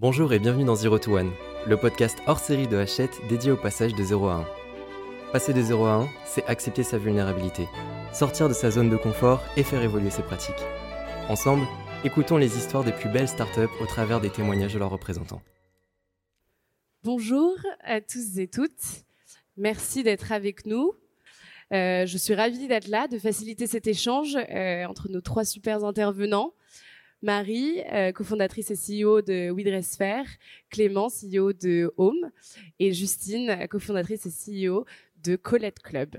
Bonjour et bienvenue dans Zero to One, le podcast hors série de Hachette dédié au passage de 0 à 1. Passer de 0 à 1, c'est accepter sa vulnérabilité, sortir de sa zone de confort et faire évoluer ses pratiques. Ensemble, écoutons les histoires des plus belles startups au travers des témoignages de leurs représentants. Bonjour à tous et toutes. Merci d'être avec nous. Euh, je suis ravie d'être là, de faciliter cet échange euh, entre nos trois super intervenants. Marie, euh, cofondatrice et CEO de WeDressFair, Clément, CEO de Home, et Justine, cofondatrice et CEO de Colette Club.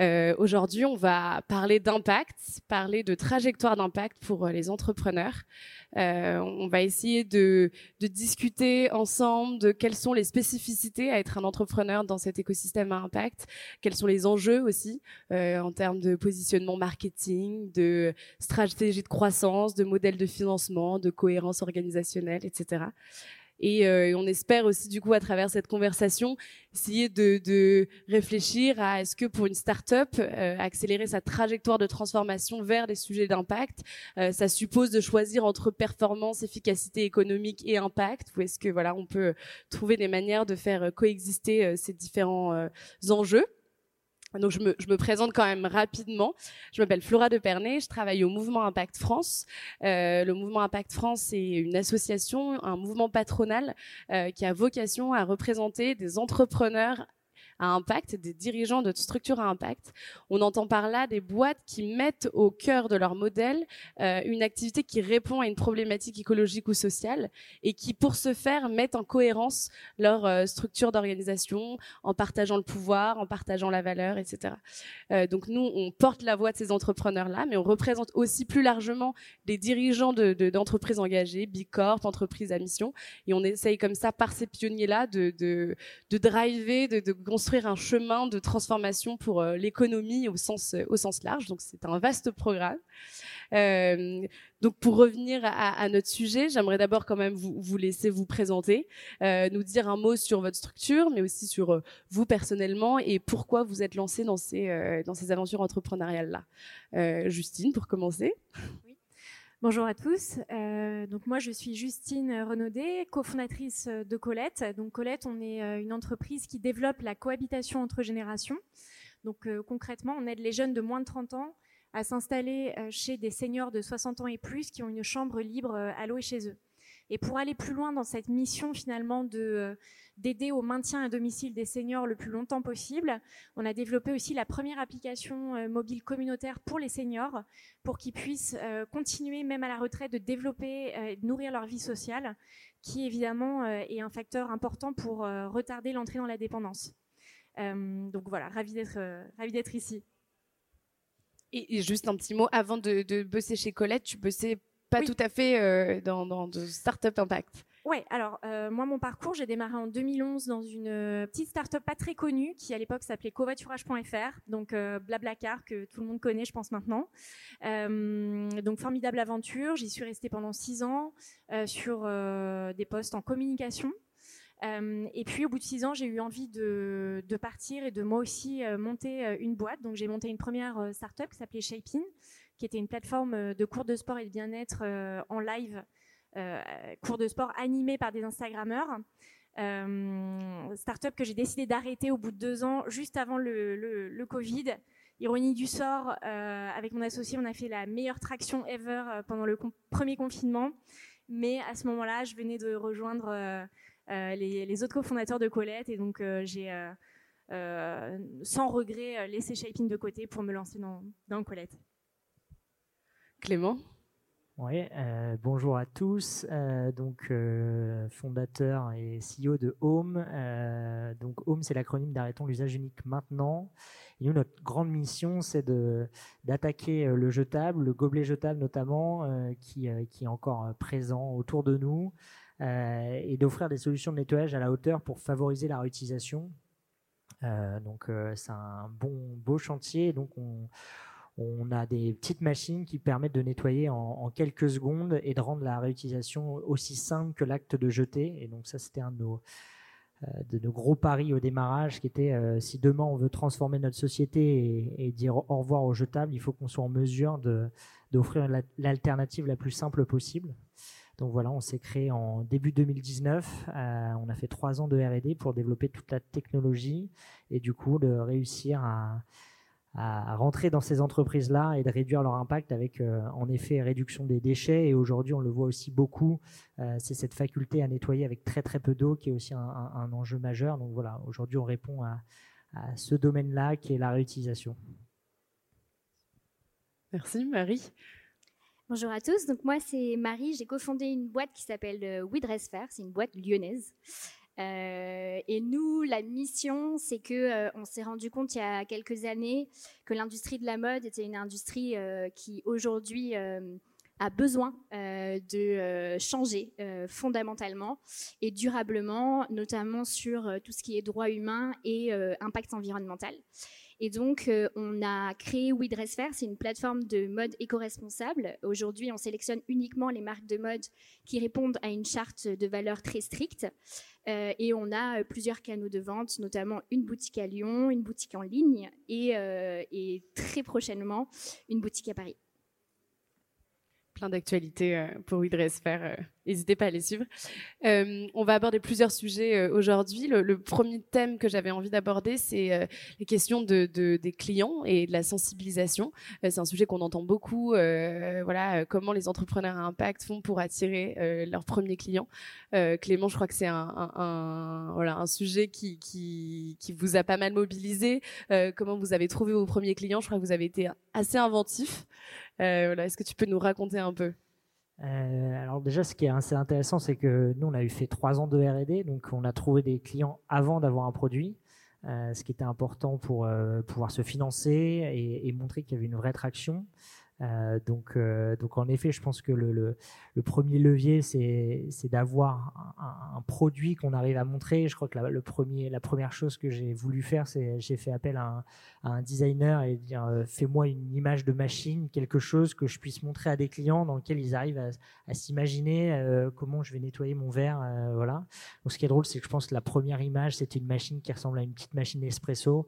Euh, aujourd'hui, on va parler d'impact, parler de trajectoire d'impact pour euh, les entrepreneurs. Euh, on va essayer de, discuter ensemble de quelles sont les spécificités à être un entrepreneur dans cet écosystème à impact, quels sont les enjeux aussi en termes de positionnement marketing, de stratégie de croissance, de modèle de financement, de cohérence organisationnelle, etc. Euh, et on espère aussi, du coup, à travers cette conversation, essayer de, de réfléchir à est-ce que pour une start-up, euh, accélérer sa trajectoire de transformation vers des sujets d'impact, euh, ça suppose de choisir entre performance, efficacité économique et impact, ou est-ce que voilà, on peut trouver des manières de faire coexister ces différents enjeux? Donc je me, je me, présente quand même rapidement. Je m'appelle Flora de Pernay, je travaille au Mouvement Impact France. Euh, le Mouvement Impact France, c'est une association, un mouvement patronal euh, qui a vocation à représenter des entrepreneurs à impact, des dirigeants de structures à impact. On entend par là des boîtes qui mettent au cœur de leur modèle euh, une activité qui répond à une problématique écologique ou sociale et qui, pour ce faire, mettent en cohérence leur euh, structure d'organisation en partageant le pouvoir, en partageant la valeur, etc. Euh, donc nous, on porte la voix de ces entrepreneurs-là, mais on représente aussi plus largement des dirigeants d'entreprises de, engagées, Big Corp, entreprises à mission, et on essaye comme ça, par ces pionniers-là, de, de, de driver, de, de construire un chemin de transformation pour euh, l'économie au sens, au sens large. Donc c'est un vaste programme. Euh, donc pour revenir à, notre sujet, j'aimerais d'abord quand même vous, laisser vous présenter, euh, nous dire un mot sur votre structure, mais aussi sur vous personnellement et pourquoi vous êtes lancé dans ces, dans ces aventures entrepreneuriales-là. Justine, pour commencer. Bonjour à tous. Euh, donc moi, je suis Justine Renaudet, cofondatrice de Colette. Donc Colette, on est euh, une entreprise qui développe la cohabitation entre générations. Donc euh, concrètement, on aide les jeunes de moins de 30 ans à s'installer chez des seniors de 60 ans et plus qui ont une chambre libre à louer chez eux. Et pour aller plus loin dans cette mission finalement de euh, d'aider au maintien à domicile des seniors le plus longtemps possible, on a développé aussi la première application euh, mobile communautaire pour les seniors, pour qu'ils puissent euh, continuer même à la retraite de développer, et de nourrir leur vie sociale, qui évidemment est un facteur important pour retarder l'entrée dans la dépendance. donc voilà, ravi d'être ravi d'être ici. Et, juste un petit mot, avant de, de bosser chez Colette, tu bossais pas tout à fait euh, dans, dans, de Startup Impact. Oui, alors euh, moi mon parcours, j'ai démarré en 2011 dans une euh, petite start-up pas très connue qui à l'époque s'appelait covoiturage.fr, donc Blablacar que tout le monde connaît je pense maintenant. donc formidable aventure, j'y suis restée pendant six ans sur des postes en communication. et puis au bout de six ans, j'ai eu envie de, de, partir et de moi aussi monter une boîte. Donc j'ai monté une première start-up qui s'appelait Shapin, qui était une plateforme euh, de cours de sport et de bien-être euh, en live, euh, cours de sport animés par des Instagrammeurs. Euh, startup que j'ai décidé d'arrêter au bout de deux ans, juste avant le, Covid. Ironie du sort, avec mon associé, on a fait la meilleure traction ever pendant le premier confinement. Mais à ce moment-là, je venais de rejoindre les, autres cofondateurs de Colette et donc j'ai, sans regret, laissé Shaping de côté pour me lancer dans Colette. Clément Oui, euh, bonjour à tous. Euh, donc, euh, fondateur et CEO de Home. donc, Home, c'est l'acronyme d'Arrêtons l'usage unique maintenant. Et nous, notre grande mission, c'est d'attaquer le jetable, le gobelet jetable notamment, qui, qui, est encore présent autour de nous, et d'offrir des solutions de nettoyage à la hauteur pour favoriser la réutilisation. donc, c'est un bon, beau chantier. Donc, on on a des petites machines qui permettent de nettoyer en, quelques secondes et de rendre la réutilisation aussi simple que l'acte de jeter. Et donc ça, c'était un de nos, euh, gros paris au démarrage, qui était euh, si demain on veut transformer notre société et, dire au revoir au jetable, il faut qu'on soit en mesure d'offrir l'alternative la plus simple possible. Donc voilà, on s'est créé en début 2019. on a fait trois ans de R&D pour développer toute la technologie et du coup de réussir à, à rentrer dans ces entreprises-là et de réduire leur impact avec, euh, en effet, réduction des déchets. Et aujourd'hui, on le voit aussi beaucoup, euh, c'est cette faculté à nettoyer avec très très peu d'eau qui est aussi un, enjeu majeur. Donc voilà, aujourd'hui, on répond à, ce domaine-là qui est la réutilisation. Merci Marie. Bonjour à tous, donc moi c'est Marie, j'ai cofondé une boîte qui s'appelle euh, We c'est une boîte lyonnaise. Euh, et nous, la mission, c'est que euh, on s'est rendu compte il y a quelques années que l'industrie de la mode était une industrie euh, qui aujourd'hui a besoin de changer fondamentalement et durablement, notamment sur tout ce qui est droit humain et impact environnemental. Et donc, on a créé We c'est une plateforme de mode éco-responsable. Aujourd'hui, on sélectionne uniquement les marques de mode qui répondent à une charte de valeurs très stricte. Euh, et on a euh, plusieurs canaux de vente, notamment une boutique à Lyon, une boutique en ligne euh, et très prochainement une boutique à Paris. Plein d'actualités pour Widress faire N'hésitez pas à les suivre. Euh, on va aborder plusieurs sujets euh, aujourd'hui. Le, premier thème que j'avais envie d'aborder, c'est euh, les questions de, des clients et de la sensibilisation. c'est un sujet qu'on entend beaucoup. voilà, comment les entrepreneurs à impact font pour attirer leurs premiers clients. Clément, je crois que c'est un, sujet qui, vous a pas mal mobilisé. comment vous avez trouvé vos premiers clients? Je crois que vous avez été assez inventif. Voilà, Est-ce que tu peux nous raconter un peu? Euh, alors déjà, ce qui est assez intéressant, c'est que nous, on a eu fait trois ans de R&D, donc on a trouvé des clients avant d'avoir un produit, euh, ce qui était important pour euh, pouvoir se financer et montrer qu'il y avait une vraie traction. Euh, donc, euh, donc en effet, je pense que le, le, premier levier, c'est d'avoir un, produit qu'on arrive à montrer. Je crois que la, le premier, la première chose que j'ai voulu faire, c'est j'ai fait appel à un, designer et dire euh, fais-moi une image de machine, quelque chose que je puisse montrer à des clients dans lequel ils arrivent à, s'imaginer comment je vais nettoyer mon verre. voilà. Donc ce qui est drôle, c'est que je pense que la première image, c'était une machine qui ressemble à une petite machine espresso.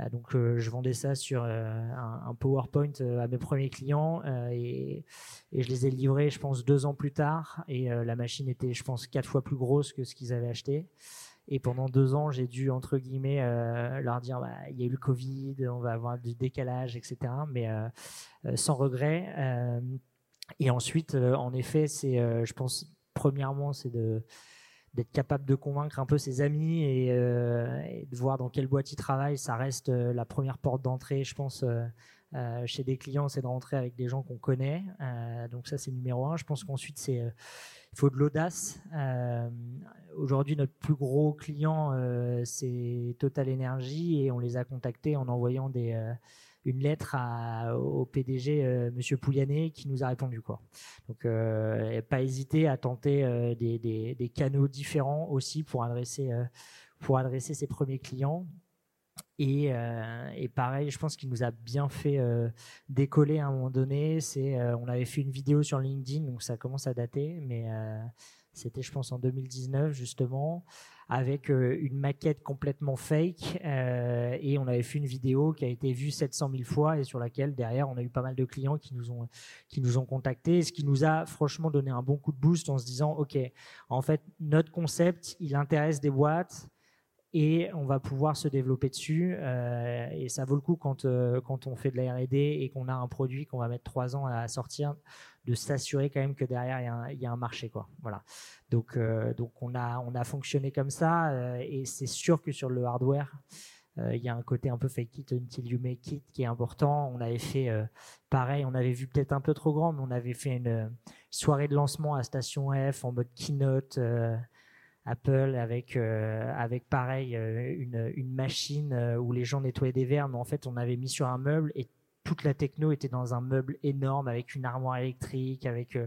Euh, donc euh, je vendais ça sur euh, un, PowerPoint à mes premiers clients et, je les ai livrés, je pense, deux ans plus tard. Et la machine était, je pense, quatre fois plus grosse que ce qu'ils avaient acheté. Et pendant deux ans, j'ai dû, entre guillemets, leur dire bah, il y a eu le Covid, on va avoir du décalage, etc. Mais sans regret. et ensuite, en effet, c'est, je pense, premièrement, c'est de d'être capable de convaincre un peu ses amis euh, et, de voir dans quelle boîte ils travaillent, ça reste euh, la première porte d'entrée, je pense, euh, chez des clients, c'est de rentrer avec des gens qu'on connaît. donc ça, c'est numéro un. Je pense qu'ensuite, c'est il faut de l'audace. Aujourd'hui, notre plus gros client, c'est Total Energy, et on les a contactés en envoyant des une lettre au PDG euh, Monsieur Pouyanné qui nous a répondu quoi. Donc euh, pas hésiter à tenter euh, des, canaux différents aussi pour adresser pour adresser ses premiers clients. Et, pareil, je pense qu'il nous a bien fait décoller à un moment donné. C'est, on avait fait une vidéo sur LinkedIn, donc ça commence à dater, mais c'était, je pense, en 2019 justement avec euh, une maquette complètement fake euh, et on avait fait une vidéo qui a été vue 700 000 fois et sur laquelle derrière on a eu pas mal de clients qui nous ont qui nous ont contactés ce qui nous a franchement donné un bon coup de boost en se disant ok en fait notre concept il intéresse des boîtes et on va pouvoir se développer dessus. Euh, et ça vaut le coup quand, quand on fait de la R&D et qu'on a un produit qu'on va mettre trois ans à sortir, de s'assurer quand même que derrière il y, a un, marché quoi. Voilà. Donc euh, donc on a on a fonctionné comme ça euh, et c'est sûr que sur le hardware euh, il y a un côté un peu fake it until you make it qui est important. On avait fait pareil, on avait vu peut-être un peu trop grand, mais on avait fait une soirée de lancement à Station F en mode keynote. Apple avec avec pareil une, une machine où les gens nettoyaient des verres mais en fait on avait mis sur un meuble et toute la techno était dans un meuble énorme avec une armoire électrique, avec euh,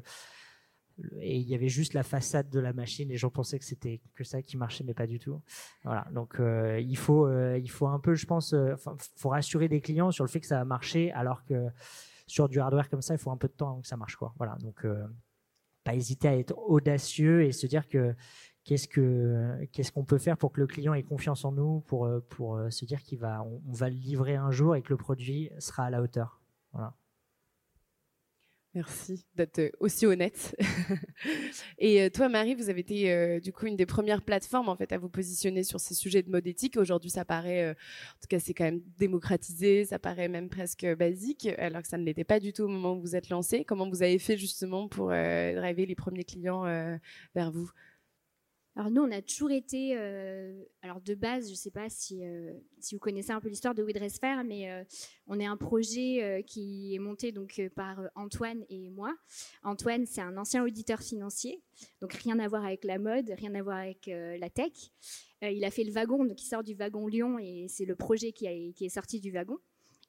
et il y avait juste la façade de la machine. Les gens pensaient que c'était que ça qui marchait, mais pas du tout. Voilà. Donc euh, il faut euh, il faut un peu, je pense, faut rassurer des clients sur le fait que ça va marcher, alors que sur du hardware comme ça, il faut un peu de temps avant que ça marche, quoi. Voilà. Donc pas hésiter à être audacieux et se dire que qu'est-ce que qu'est-ce qu'on peut faire pour que le client ait confiance en nous, pour euh, pour euh, se dire qu'il va on, va le livrer un jour et que le produit sera à la hauteur. Voilà. Merci d'être aussi honnête. et euh, toi, Marie, vous avez été euh, du coup une des premières plateformes en fait à vous positionner sur ces sujets de mode éthique. Aujourd'hui, ça paraît, euh, en tout cas, c'est quand même démocratisé, ça paraît même presque basique, alors que ça ne l'était pas du tout au moment où vous êtes lancé. Comment vous avez fait justement pour driver les premiers clients vers vous? Alors nous, on a toujours été, euh, alors de base, je ne sais pas si, euh, si vous connaissez un peu l'histoire de WeDressFair, mais euh, on est un projet qui est monté donc par Antoine et moi. Antoine, c'est un ancien auditeur financier, donc rien à voir avec la mode, rien à voir avec la tech. il a fait le wagon, donc il sort du wagon Lyon et c'est le projet qui est sorti du wagon.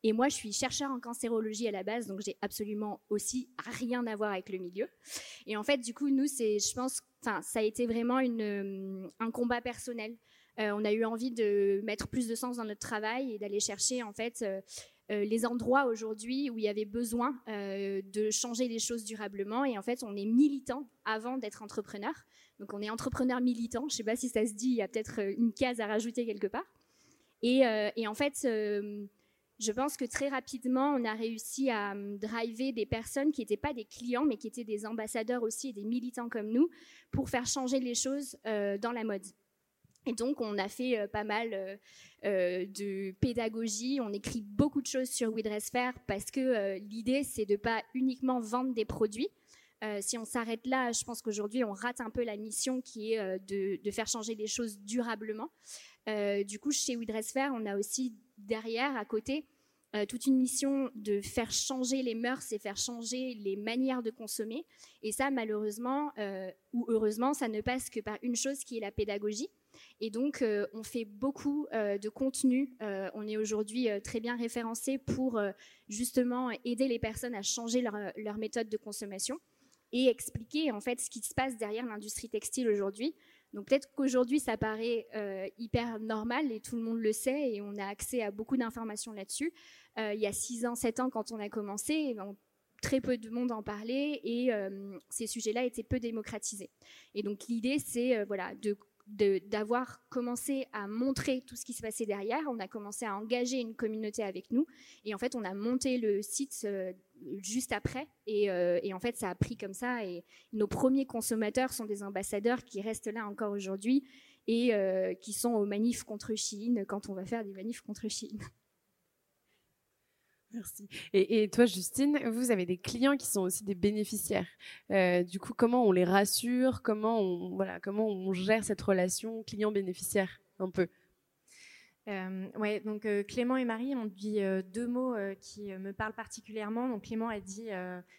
Et moi, je suis chercheur en cancérologie à la base, donc j'ai absolument aussi rien à voir avec le milieu. Et en fait, du coup, nous, c'est, je pense, enfin, ça a été vraiment euh, un combat personnel. Euh, on a eu envie de mettre plus de sens dans notre travail et d'aller chercher, en fait, euh, les endroits aujourd'hui où il y avait besoin de changer les choses durablement. Et en fait, on est militant avant d'être entrepreneur. Donc, on est entrepreneur militant. Je ne sais pas si ça se dit. Il y a peut-être une case à rajouter quelque part. Et en fait je pense que très rapidement, on a réussi à hum, driver des personnes qui n'étaient pas des clients, mais qui étaient des ambassadeurs aussi et des militants comme nous, pour faire changer les choses euh, dans la mode. Et donc, on a fait euh, pas mal euh, de pédagogie. On écrit beaucoup de choses sur WeDressFair parce que l'idée, c'est de pas uniquement vendre des produits. si on s'arrête là, je pense qu'aujourd'hui, on rate un peu la mission qui est de, de, faire changer les choses durablement. du coup, chez WeDressFair, on a aussi derrière, à côté, euh, toute une mission de faire changer les mœurs et faire changer les manières de consommer. Et ça, malheureusement euh, ou heureusement, ça ne passe que par une chose qui est la pédagogie. Et donc, euh, on fait beaucoup de contenu. on est aujourd'hui très bien référencé pour justement aider les personnes à changer leur, leur méthode de consommation et expliquer en fait ce qui se passe derrière l'industrie textile aujourd'hui. Donc peut-être qu'aujourd'hui ça paraît euh, hyper normal et tout le monde le sait et on a accès à beaucoup d'informations là-dessus. Euh, il y a 6 ans, 7 ans quand on a commencé, ben, très peu de monde en parlait et euh, ces sujets-là étaient peu démocratisés. Et donc l'idée c'est voilà de d'avoir commencé à montrer tout ce qui se passait derrière. On a commencé à engager une communauté avec nous. Et en fait, on a monté le site euh, juste après. Euh, et, en fait, ça a pris comme ça. Et nos premiers consommateurs sont des ambassadeurs qui restent là encore aujourd'hui et euh, qui sont aux manifs contre Chine quand on va faire des manifs contre Chine. Merci. Et, toi, Justine, vous avez des clients qui sont aussi des bénéficiaires. Euh, du coup, comment on les rassure? Comment on, voilà, comment on gère cette relation client-bénéficiaire un peu? Euh, ouais, donc euh, Clément et Marie ont dit deux mots qui me parlent particulièrement. Donc Clément a dit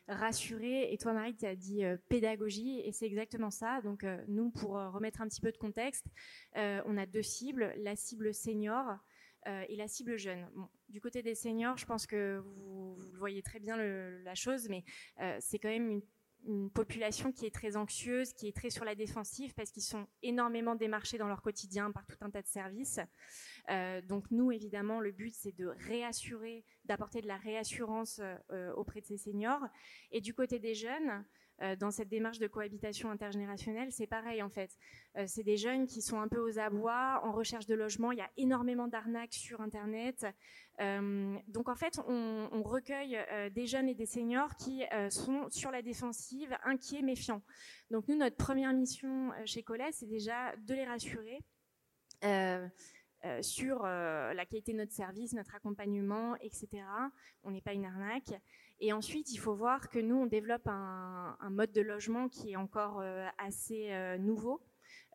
rassurer et toi Marie tu as dit pédagogie et c'est exactement ça. Donc nous pour remettre un petit peu de contexte, on a deux cibles, la cible senior euh, et la cible jeune. du côté des seniors, je pense que vous, le voyez très bien la chose, mais euh, c'est quand même une, population qui est très anxieuse, qui est très sur la défensive parce qu'ils sont énormément démarchés dans leur quotidien par tout un tas de services. Euh, donc nous, évidemment, le but, c'est de réassurer, d'apporter de la réassurance auprès de ces seniors. Et du côté des jeunes, euh, dans cette démarche de cohabitation intergénérationnelle, c'est pareil en fait. Euh, c'est des jeunes qui sont un peu aux abois, en recherche de logement. Il y a énormément d'arnaques sur Internet. Euh, donc en fait, on, recueille des jeunes et des seniors qui sont sur la défensive, inquiets, méfiants. Donc nous, notre première mission chez Collet, c'est déjà de les rassurer. sur la qualité de notre service, notre accompagnement, etc. On n'est pas une arnaque. Et ensuite, il faut voir que nous, on développe un, mode de logement qui est encore euh, assez euh, nouveau.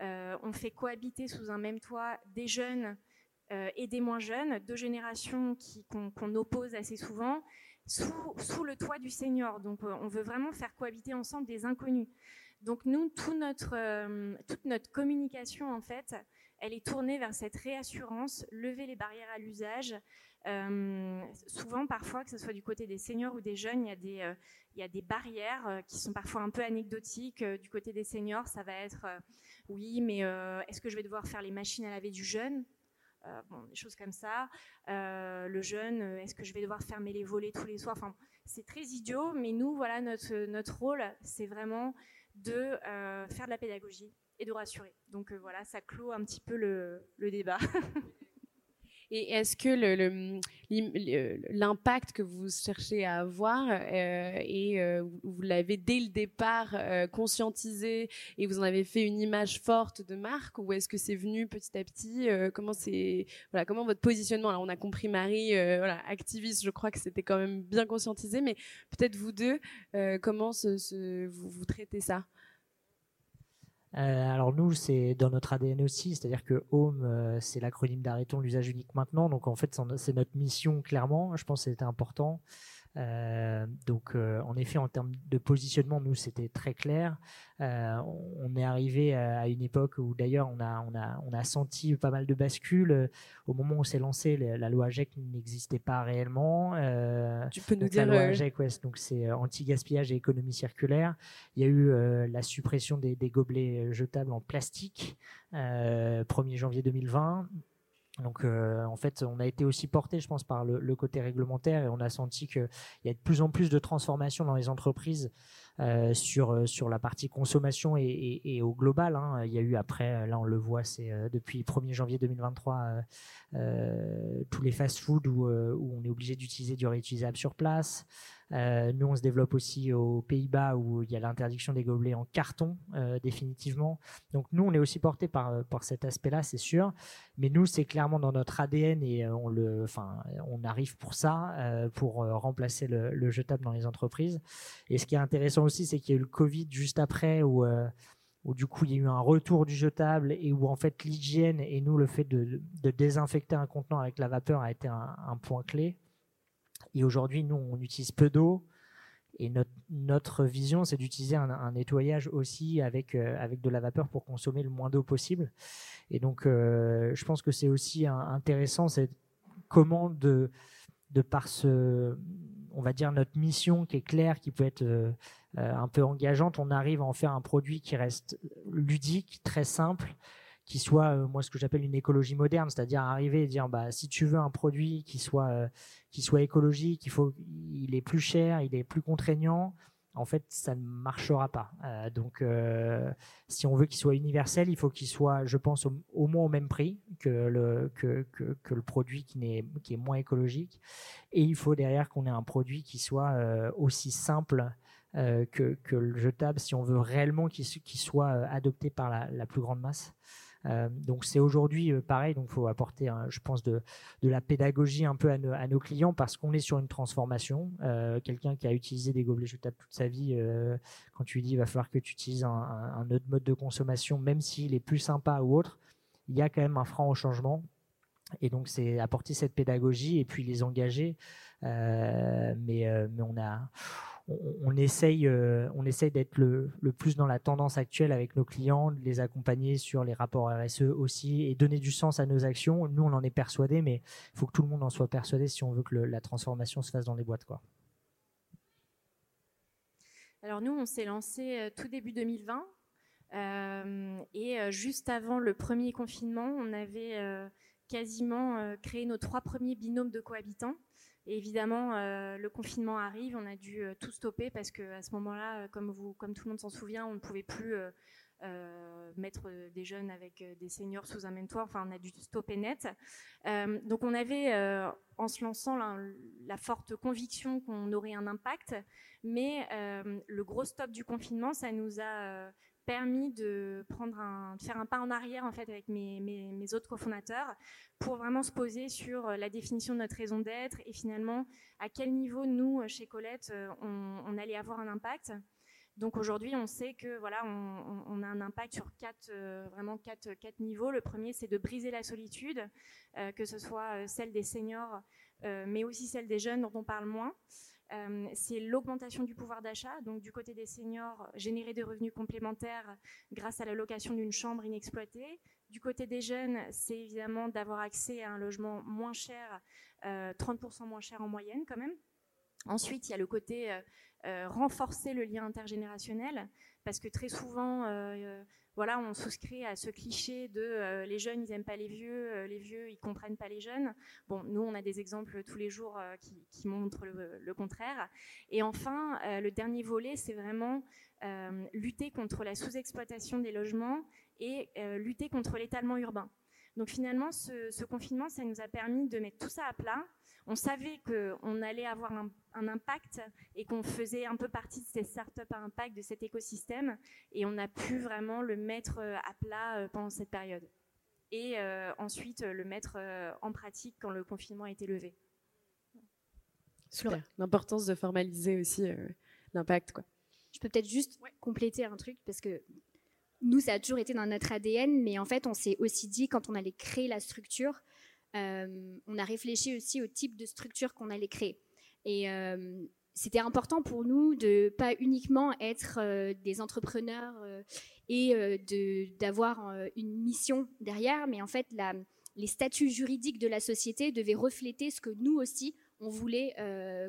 Euh, on fait cohabiter sous un même toit des jeunes et des moins jeunes, deux générations qu'on oppose assez souvent, sous, le toit du senior. Donc, on veut vraiment faire cohabiter ensemble des inconnus. Donc, nous, notre, toute notre communication, en fait, elle est tournée vers cette réassurance, lever les barrières à l'usage, euh, souvent, parfois, que ce soit du côté des seniors ou des jeunes, il y a des, euh, barrières euh, qui sont parfois un peu anecdotiques. du côté des seniors, ça va être oui, mais est-ce que je vais devoir faire les machines à laver du jeune? Bon, des choses comme ça. le jeune, est-ce que je vais devoir fermer les volets tous les soirs? Enfin, c'est très idiot, mais nous, voilà, notre, rôle, c'est vraiment de faire de la pédagogie et de rassurer. Donc voilà, ça clôt un petit peu le débat. Et est-ce que l'impact que vous cherchez à avoir, euh, et euh, vous l'avez dès le départ euh, conscientisé et vous en avez fait une image forte de marque, ou est-ce que c'est venu petit à petit Comment c'est voilà, comment votre positionnement Alors on a compris Marie, voilà, activiste, je crois que c'était quand même bien conscientisé, mais peut-être vous deux, comment vous traitez ça? Euh, alors nous, c'est dans notre ADN aussi, c'est-à-dire que Home, euh, c'est l'acronyme d'arrêtons l'usage unique maintenant. Donc en fait, c'est notre mission clairement. Je pense que c'était important. Euh, donc, euh, en effet, en termes de positionnement, nous, c'était très clair. Euh, on est arrivé à une époque où, d'ailleurs, on a, on, a, on a senti pas mal de bascules. Au moment où s'est lancé, la loi AGEC n'existait pas réellement. tu peux nous dire la loi AGEC, donc c'est anti-gaspillage et économie circulaire. Il y a eu la suppression des, des, gobelets jetables en plastique, 1er janvier 2020. Donc euh, en fait, on a été aussi porté, je pense, par le, côté réglementaire et on a senti qu'il y a de plus en plus de transformations dans les entreprises euh, sur euh, sur la partie consommation et, au global. Hein. Il y a eu après, là on le voit, c'est depuis 1er janvier 2023 tous les fast-food où, où, on est obligé d'utiliser du réutilisable sur place. Euh, nous, on se développe aussi aux Pays-Bas où il y a l'interdiction des gobelets en carton, euh, définitivement. Donc nous, on est aussi porté par, euh, par cet aspect-là, c'est sûr. Mais nous, c'est clairement dans notre ADN et on, le, enfin, on arrive pour ça, pour remplacer le, jetable dans les entreprises. Et ce qui est intéressant aussi, c'est qu'il y a eu le Covid juste après où où du coup il y a eu un retour du jetable et où en fait l'hygiène et nous le fait de, de, désinfecter un contenant avec la vapeur a été un, un point clé. Et aujourd'hui, nous, on utilise peu d'eau. Et notre, vision, c'est d'utiliser un, nettoyage aussi avec, euh, avec de la vapeur pour consommer le moins d'eau possible. Et donc, euh, je pense que c'est aussi intéressant, c'est comment de, de par ce, on va dire, notre mission qui est claire, qui peut être euh, un peu engageante, on arrive à en faire un produit qui reste ludique, très simple, qui soit euh, moi ce que j'appelle une écologie moderne, c'est-à-dire arriver et dire bah si tu veux un produit qui soit euh, qui soit écologique, il faut est plus cher, il est plus contraignant, en fait ça ne marchera pas. Euh, donc si on veut qu'il soit universel, il faut qu'il soit, je pense, au, moins au même prix que le que, que, le produit qui n'est qui est moins écologique, et il faut derrière qu'on ait un produit qui soit aussi simple. que, que, le jetable si on veut réellement qu'il soit adopté par la, plus grande masse. Euh, donc c'est aujourd'hui euh, pareil, donc faut apporter, je pense, de, la pédagogie un peu à, nos clients parce qu'on est sur une transformation. Euh, quelqu'un qui a utilisé des gobelets jetables toute sa vie, quand tu lui dis il va falloir que tu utilises un, un, autre mode de consommation, même s'il est plus sympa ou autre, il y a quand même un frein au changement. Et donc c'est apporter cette pédagogie et puis les engager. mais, mais on a on, essaye, euh, essaye d'être le, plus dans la tendance actuelle avec nos clients, de les accompagner sur les rapports RSE aussi et donner du sens à nos actions. Nous, on en est persuadé, mais il faut que tout le monde en soit persuadé si on veut que la transformation se fasse dans les boîtes. Quoi. Alors nous, on s'est lancé euh, tout début 2020 euh, et juste avant le premier confinement, on avait quasiment créé nos trois premiers binômes de cohabitants évidemment, euh, le confinement arrive, on a dû euh, tout stopper parce qu'à ce moment-là, euh, comme tout le monde s'en souvient, on ne pouvait plus mettre des jeunes avec des seniors sous un même toit. Enfin, on a dû stopper net. donc, on avait, en se lançant, la, forte conviction qu'on aurait un impact, mais le gros stop du confinement, ça nous a permis de faire un pas en arrière en fait avec mes, autres cofondateurs pour vraiment se poser sur euh, la définition de notre raison d'être et finalement à quel niveau nous euh, chez Colette euh, on, allait avoir un impact. Donc aujourd'hui, on sait que voilà, on, a un impact sur quatre, vraiment quatre, quatre niveaux. Le premier, c'est de briser la solitude, que ce soit celle des seniors, mais aussi celle des jeunes dont on parle moins. Euh, c'est l'augmentation du pouvoir d'achat, donc du côté des seniors, générer des revenus complémentaires grâce à la location d'une chambre inexploitée. Du côté des jeunes, c'est évidemment d'avoir accès à un logement moins cher, 30% euh, moins cher en moyenne quand même. Ensuite, il y a le côté euh, renforcer le lien intergénérationnel, parce que très souvent, voilà, on souscrit à ce cliché de euh, les jeunes, ils n'aiment pas les vieux, euh, les vieux, ils comprennent pas les jeunes. Bon, nous, on a des exemples tous les jours euh, qui, montrent le, contraire. Et enfin, le dernier volet, c'est vraiment lutter contre la sous-exploitation des logements et lutter contre l'étalement urbain. Donc finalement, ce, confinement, ça nous a permis de mettre tout ça à plat. On savait qu'on allait avoir un, impact et qu'on faisait un peu partie de ces startups à impact, de cet écosystème. Et on a pu vraiment le mettre à plat pendant cette période. Et ensuite, le mettre en pratique quand le confinement a été levé. Super. L'importance de formaliser aussi l'impact. Quoi. Je peux peut-être juste compléter un truc parce que nous, ça a toujours été dans notre ADN, mais en fait, on s'est aussi dit quand on allait créer la structure, euh, on a réfléchi aussi au type de structure qu'on allait créer. Et euh, c'était important pour nous de pas uniquement être euh, des entrepreneurs et d'avoir une mission derrière, mais en fait, les statuts juridiques de la société devaient refléter ce que nous aussi on voulait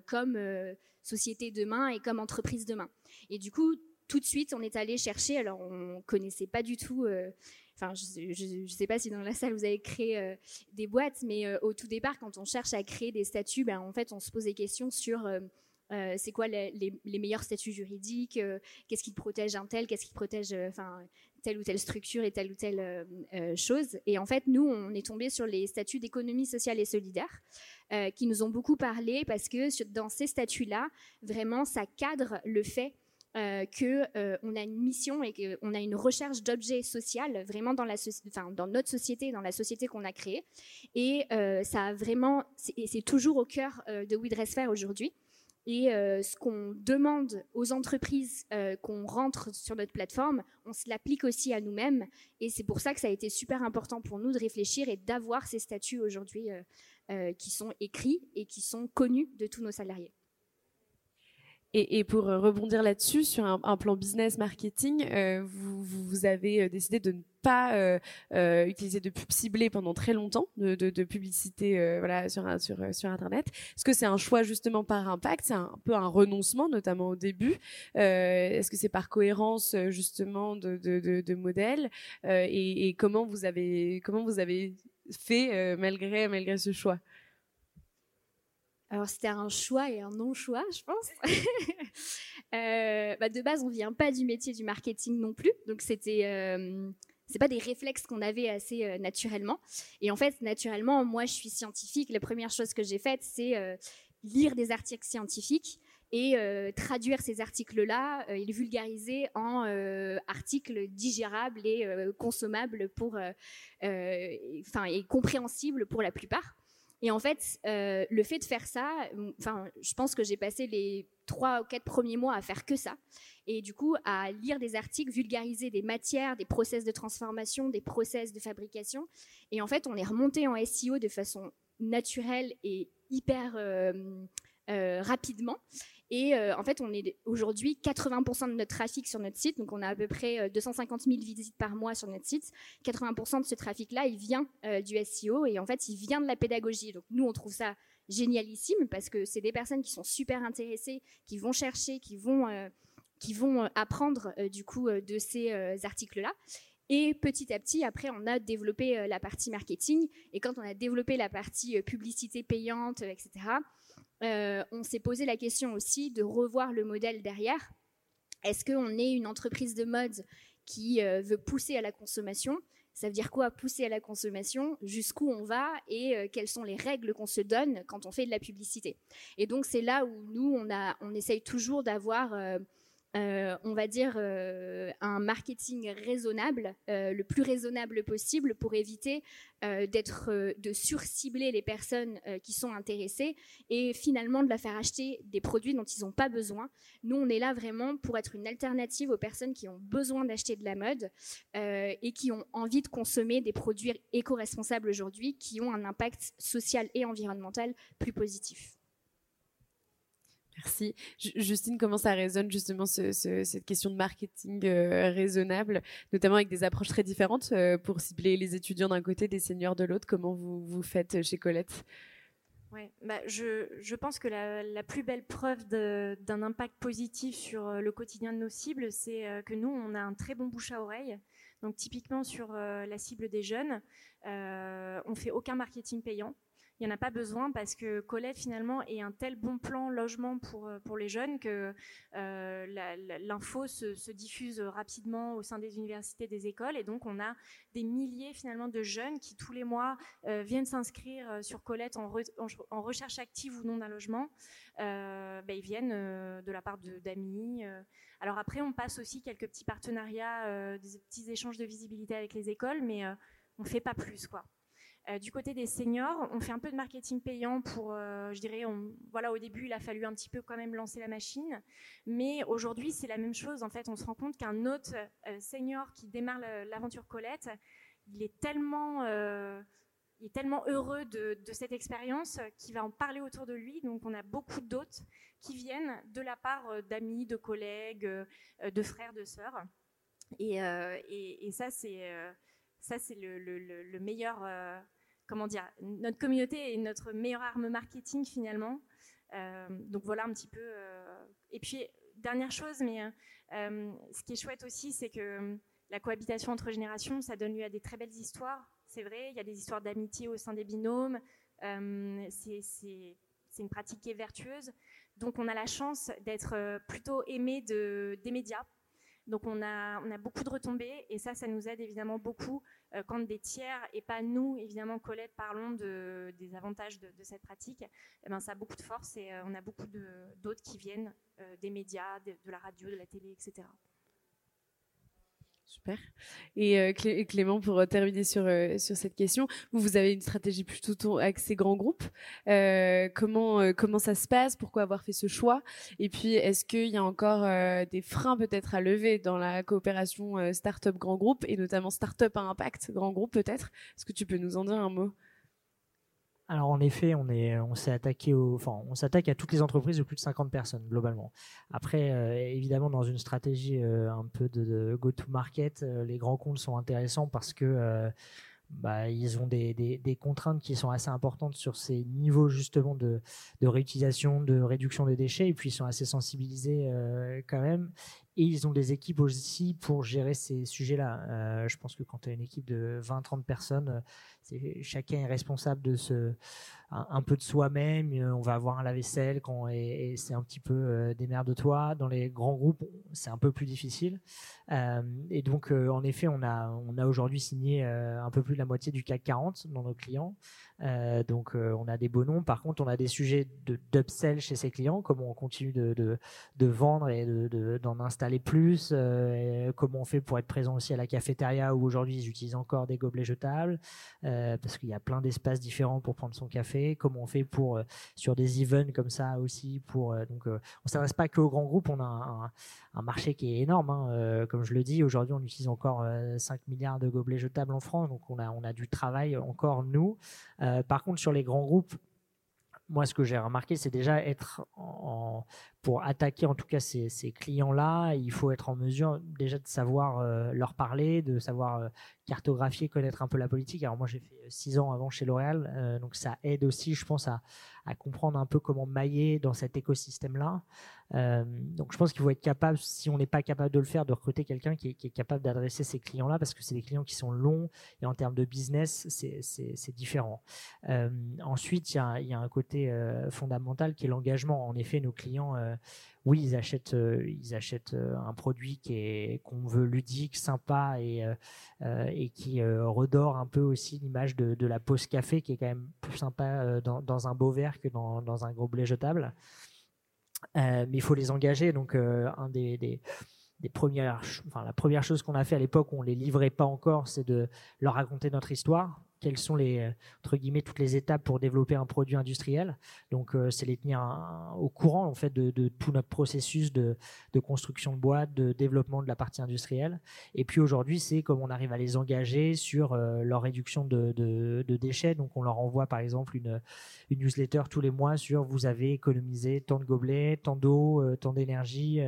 comme société demain et comme entreprise demain. Et du coup, tout de suite, on est allé chercher. Alors, on connaissait pas du tout. Euh, enfin, je ne sais pas si dans la salle vous avez créé euh, des boîtes, mais euh, au tout départ, quand on cherche à créer des statuts, ben, en fait, on se pose des questions sur c'est quoi les, meilleurs statuts juridiques, qu'est-ce qui protège un tel, qu'est-ce qui protège enfin telle ou telle structure et telle ou telle chose. Et en fait, nous, on est tombé sur les statuts d'économie sociale et solidaire. qui nous ont beaucoup parlé parce que dans ces statuts-là, vraiment, ça cadre le fait euh, qu'on euh, a une mission et qu'on a une recherche d'objets social vraiment dans, notre société, dans la société qu'on a créée. Et euh, ça a vraiment, c'est toujours au cœur de WeDressFair aujourd'hui. Et ce qu'on demande aux entreprises qu'on rentre sur notre plateforme, on se l'applique aussi à nous-mêmes. Et c'est pour ça que ça a été super important pour nous de réfléchir et d'avoir ces statuts aujourd'hui qui sont écrits et qui sont connus de tous nos salariés. Et, pour euh, rebondir là-dessus, sur un, plan business marketing, euh, vous, avez euh, décidé de ne pas utiliser de pub ciblée pendant très longtemps, de, publicité sur, Internet. Est-ce que c'est un choix justement par impact? C'est un, peu un renoncement, notamment au début. Est-ce que c'est par cohérence justement de, modèle? Et, comment, vous avez, fait malgré ce choix? Alors c'était un choix et un non-choix, je pense. Euh, bah, de base, on vient pas du métier du marketing non plus, donc c'était euh, c'est pas des réflexes qu'on avait assez euh, naturellement. Et en fait, naturellement, moi, je suis scientifique. La première chose que j'ai faite, c'est lire des articles scientifiques et traduire ces articles-là et les vulgariser en articles digérables et consommables pour, enfin, et compréhensibles pour la plupart. Et en fait, euh, le fait de faire ça, enfin, je pense que j'ai passé les trois ou quatre premiers mois à faire que ça. Et du coup, à lire des articles, vulgariser des matières, des process de transformation, des process de fabrication. Et en fait, on est remonté en SEO de façon naturelle et hyper euh, euh, rapidement. Et euh, en fait, on est aujourd'hui 80% de notre trafic sur notre site. Donc, on a à peu près 250 euh, 000 visites par mois sur notre site. 80% de ce trafic-là, il vient euh, du SEO et en fait, il vient de la pédagogie. Donc, nous, on trouve ça génialissime parce que c'est des personnes qui sont super intéressées, qui vont chercher, qui vont, qui vont apprendre du coup de ces articles-là. Et petit à petit, après, on a développé la partie marketing. Et quand on a développé la partie publicité payante, etc., euh, on s'est posé la question aussi de revoir le modèle derrière. Est-ce qu'on est une entreprise de mode qui euh, veut pousser à la consommation? Ça veut dire quoi pousser à la consommation? Jusqu'où on va et euh, quelles sont les règles qu'on se donne quand on fait de la publicité? Et donc c'est là où nous on on essaye toujours d'avoir euh, on va dire, euh, un marketing raisonnable, euh, le plus raisonnable possible pour éviter d'être, de surcibler les personnes qui sont intéressées et finalement de la faire acheter des produits dont ils n'ont pas besoin. Nous, on est là vraiment pour être une alternative aux personnes qui ont besoin d'acheter de la mode et qui ont envie de consommer des produits éco-responsables aujourd'hui qui ont un impact social et environnemental plus positif. Merci. Justine, comment ça résonne justement cette question de marketing euh, raisonnable, notamment avec des approches très différentes euh, pour cibler les étudiants d'un côté, des seniors de l'autre? Comment vous, vous faites chez Colette? Ouais, bah je, pense que la, plus belle preuve d'un impact positif sur euh, le quotidien de nos cibles, c'est que nous, on a un très bon bouche à oreille. Donc typiquement sur la cible des jeunes, on fait aucun marketing payant. Il n'y en a pas besoin parce que Colette finalement est un tel bon plan logement pour, euh, pour les jeunes que euh, l'info se, diffuse rapidement au sein des universités, des écoles et donc on a des milliers finalement de jeunes qui tous les mois euh, viennent s'inscrire sur Colette en, recherche active ou non d'un logement. Ben, ils viennent de la part d'amis. Alors après on passe aussi quelques petits partenariats, des petits échanges de visibilité avec les écoles, mais on ne fait pas plus quoi. Euh, du côté des seniors, on fait un peu de marketing payant pour, euh, je dirais, voilà, au début, il a fallu un petit peu quand même lancer la machine, mais aujourd'hui, c'est la même chose. En fait, on se rend compte qu'un autre euh, senior qui démarre l'aventure Colette, il est tellement, il est tellement heureux de, cette expérience qu'il va en parler autour de lui. Donc, on a beaucoup d'autres qui viennent de la part d'amis, de collègues, de frères, de sœurs. Et, ça, c'est ça, c'est le, meilleur comment dire, notre communauté est notre meilleure arme marketing finalement. Euh, donc voilà un petit peu. Euh, et puis dernière chose, mais euh, ce qui est chouette aussi, c'est que la cohabitation entre générations, ça donne lieu à des très belles histoires. C'est vrai, il y a des histoires d'amitié au sein des binômes. c'est une pratique qui est vertueuse. Donc on a la chance d'être plutôt aimé de, des médias. Donc on a, beaucoup de retombées et ça, ça nous aide évidemment beaucoup euh, quand des tiers et pas nous, évidemment, Colette, parlons de, des avantages de, cette pratique, eh ben, ça a beaucoup de force et euh, on a beaucoup d'autres qui viennent euh, des médias, de, la radio, de la télé, etc. Super. Et Clément, pour terminer sur, sur cette question, vous, vous avez une stratégie plutôt axée grands groupes. comment, comment ça se passe? Pourquoi avoir fait ce choix? Et puis, est-ce qu'il y a encore des freins peut-être à lever dans la coopération start-up grand groupe et notamment start-up à impact grand groupe peut-être? Est-ce que tu peux nous en dire un mot? Alors en effet, on est, on s'est attaqué au, enfin, on s'attaque à toutes les entreprises de plus de 50 personnes globalement. Après, euh, évidemment, dans une stratégie euh, un peu de, go-to-market, euh, les grands comptes sont intéressants parce que bah, ils ont des, contraintes qui sont assez importantes sur ces niveaux justement de, réutilisation, de réduction des déchets, et puis ils sont assez sensibilisés quand même. Et ils ont des équipes aussi pour gérer ces sujets-là. je pense que quand tu as une équipe de 20-30 personnes, chacun est responsable de ce, un, peu de soi-même. Euh, on va avoir un lave-vaisselle quand c'est un petit peu euh, des mères de toi. Dans les grands groupes, c'est un peu plus difficile. Euh, et donc, en effet, on a, aujourd'hui signé un peu plus de la moitié du CAC 40 dans nos clients. donc, on a des beaux noms. Par contre, on a des sujets d'upsell chez ces clients, comment on continue de, de, de vendre et d'en installer plus, comment on fait pour être présent aussi à la cafétéria où aujourd'hui ils utilisent encore des gobelets jetables. Euh, parce qu'il y a plein d'espaces différents pour prendre son café. Comment on fait pour euh, sur des events comme ça aussi pour euh, donc on s'adresse pas que aux grands groupes. On a un, marché qui est énorme. Hein. comme je le dis, aujourd'hui on utilise encore 5 milliards de gobelets jetables en France, donc on a on a du travail encore nous. par contre sur les grands groupes moi, ce que j'ai remarqué, c'est déjà être en, pour attaquer en tout cas ces, clients-là, il faut être en mesure déjà de savoir leur parler, de savoir cartographier, connaître un peu la politique. Alors moi j'ai fait euh, six ans avant chez L'Oréal, euh, donc ça aide aussi, je pense, à, comprendre un peu comment mailler dans cet écosystème-là. Euh, donc je pense qu'il faut être capable, si on n'est pas capable de le faire, de recruter quelqu'un qui, est capable d'adresser ces clients-là, parce que c'est des clients qui sont longs et en termes de business, c'est différent. ensuite, il y a, un côté fondamental qui est l'engagement. En effet, nos clients oui, ils achètent, euh, ils achètent euh, un produit qui est qu'on veut ludique, sympa et euh, qui redore un peu aussi l'image de, la pause café, qui est quand même plus sympa dans, un beau verre que dans, dans un gobelet jetable. mais il faut les engager. Donc, des, premières, enfin, la première chose qu'on a fait à l'époque où on les livrait pas encore, c'est de leur raconter notre histoire quelles sont les euh, entre guillemets toutes les étapes pour développer un produit industriel. Donc euh, c'est les tenir au courant en fait de, tout notre processus de, construction de boîte, de développement de la partie industrielle. Et puis aujourd'hui c'est comme on arrive à les engager sur euh, leur réduction de, déchets. Donc on leur envoie par exemple une, une newsletter tous les mois sur vous avez économisé tant de gobelets, tant d'eau, tant d'énergie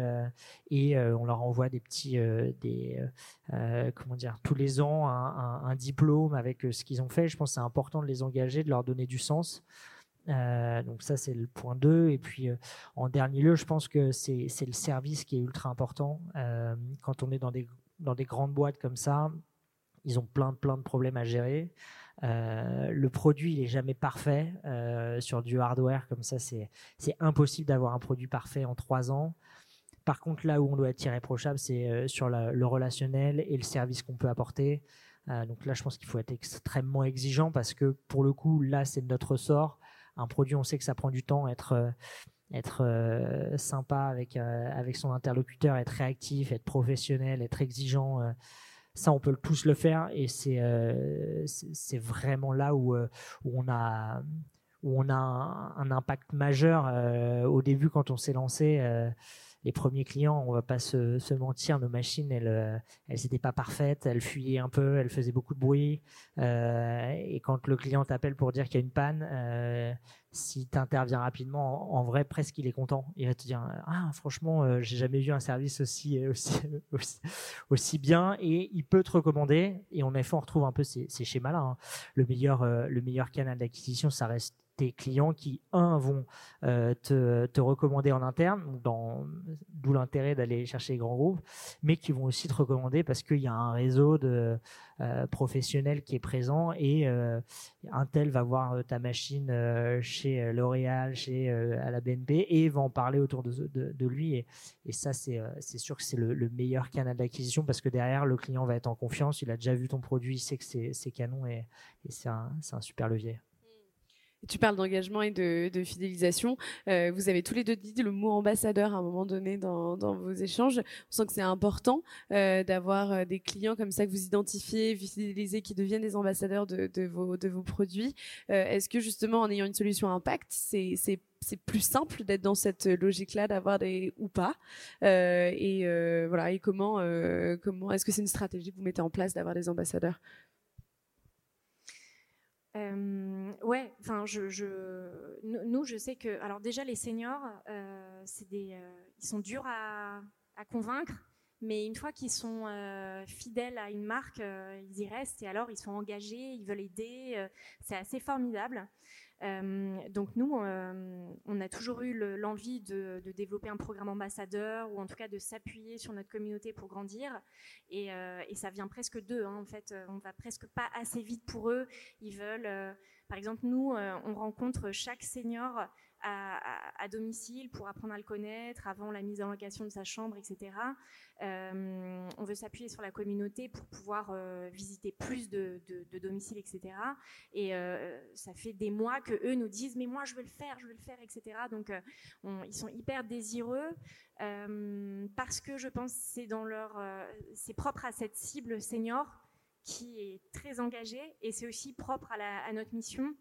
et on leur envoie des petits des comment dire tous les ans un, un diplôme avec ce qu'ils ont fait. Je pense que c'est important de les engager, de leur donner du sens. Euh, donc ça, c'est le point 2. Et puis, euh, en dernier lieu, je pense que c'est le service qui est ultra important. Euh, quand on est dans des, grandes boîtes comme ça, ils ont plein, de problèmes à gérer. le produit, il est jamais parfait sur du hardware comme ça. C'est impossible d'avoir un produit parfait en trois ans. Par contre, là où on doit être irréprochable, c'est sur le relationnel et le service qu'on peut apporter. Donc là, je pense qu'il faut être extrêmement exigeant parce que pour le coup, là, c'est notre sort. Un produit, on sait que ça prend du temps, être être euh, sympa avec, euh, avec son interlocuteur, être réactif, être professionnel, être exigeant. Euh, ça, on peut tous le faire et c'est c'est vraiment là où, où on a où on a un, impact majeur. au début, quand on s'est lancé, les premiers clients, on va pas se, mentir, nos machines, elles, elles n'étaient pas parfaites, elles fuyaient un peu, elles faisaient beaucoup de bruit. et quand le client t'appelle pour dire qu'il y a une panne, si tu interviens rapidement, en, vrai, presque il est content. Il va te dire Ah, franchement, euh, j'ai jamais vu un service aussi, euh, aussi, bien. Et il peut te recommander. Et en effet, on retrouve un peu ces, schémas-là. Hein. Le, meilleur, euh, le meilleur canal d'acquisition, ça reste tes clients qui, un, vont euh, te, te, recommander en interne, d'où l'intérêt d'aller chercher les grands groupes, mais qui vont aussi te recommander parce qu'il y a un réseau de euh, professionnels qui est présent et euh, un tel va voir ta machine chez L'Oréal, chez à la BNP et va en parler autour de, lui. Et, ça, c'est sûr que c'est le, meilleur canal d'acquisition parce que derrière, le client va être en confiance, il a déjà vu ton produit, il sait que c'est canon et, et c'est un, un super levier. Tu parles d'engagement et de, fidélisation. Euh, vous avez tous les deux dit le mot ambassadeur à un moment donné dans, vos échanges. On sent que c'est important euh, d'avoir euh, des clients comme ça que vous identifiez, fidélisez, qui deviennent des ambassadeurs de, vos, produits. Est-ce que justement, en ayant une solution impact, c'est plus simple d'être dans cette logique-là, d'avoir des ou pas? et voilà. Et comment est-ce que c'est une stratégie que vous mettez en place d'avoir des ambassadeurs? Euh, ouais, enfin, je, nous, je sais que, alors déjà les seniors, euh, c'est des, euh, ils sont durs à, convaincre, mais une fois qu'ils sont fidèles à une marque, ils y restent et alors ils sont engagés, ils veulent aider, c'est assez formidable. Euh, donc nous, euh, on a toujours eu l'envie de, développer un programme ambassadeur ou en tout cas de s'appuyer sur notre communauté pour grandir. Et, euh, ça vient presque d'eux. Hein, en fait, on va presque pas assez vite pour eux. Ils veulent, par exemple, nous, on rencontre chaque senior à, domicile pour apprendre à le connaître avant la mise en location de sa chambre, etc. Euh, on veut s'appuyer sur la communauté pour pouvoir euh, visiter plus de, domiciles, etc. Et euh, ça fait des mois que eux nous disent mais moi je veux le faire, je veux le faire, etc. Donc ils sont hyper désireux parce que je pense c'est dans leur, c'est propre à cette cible senior qui est très engagée et c'est aussi propre à, à notre mission.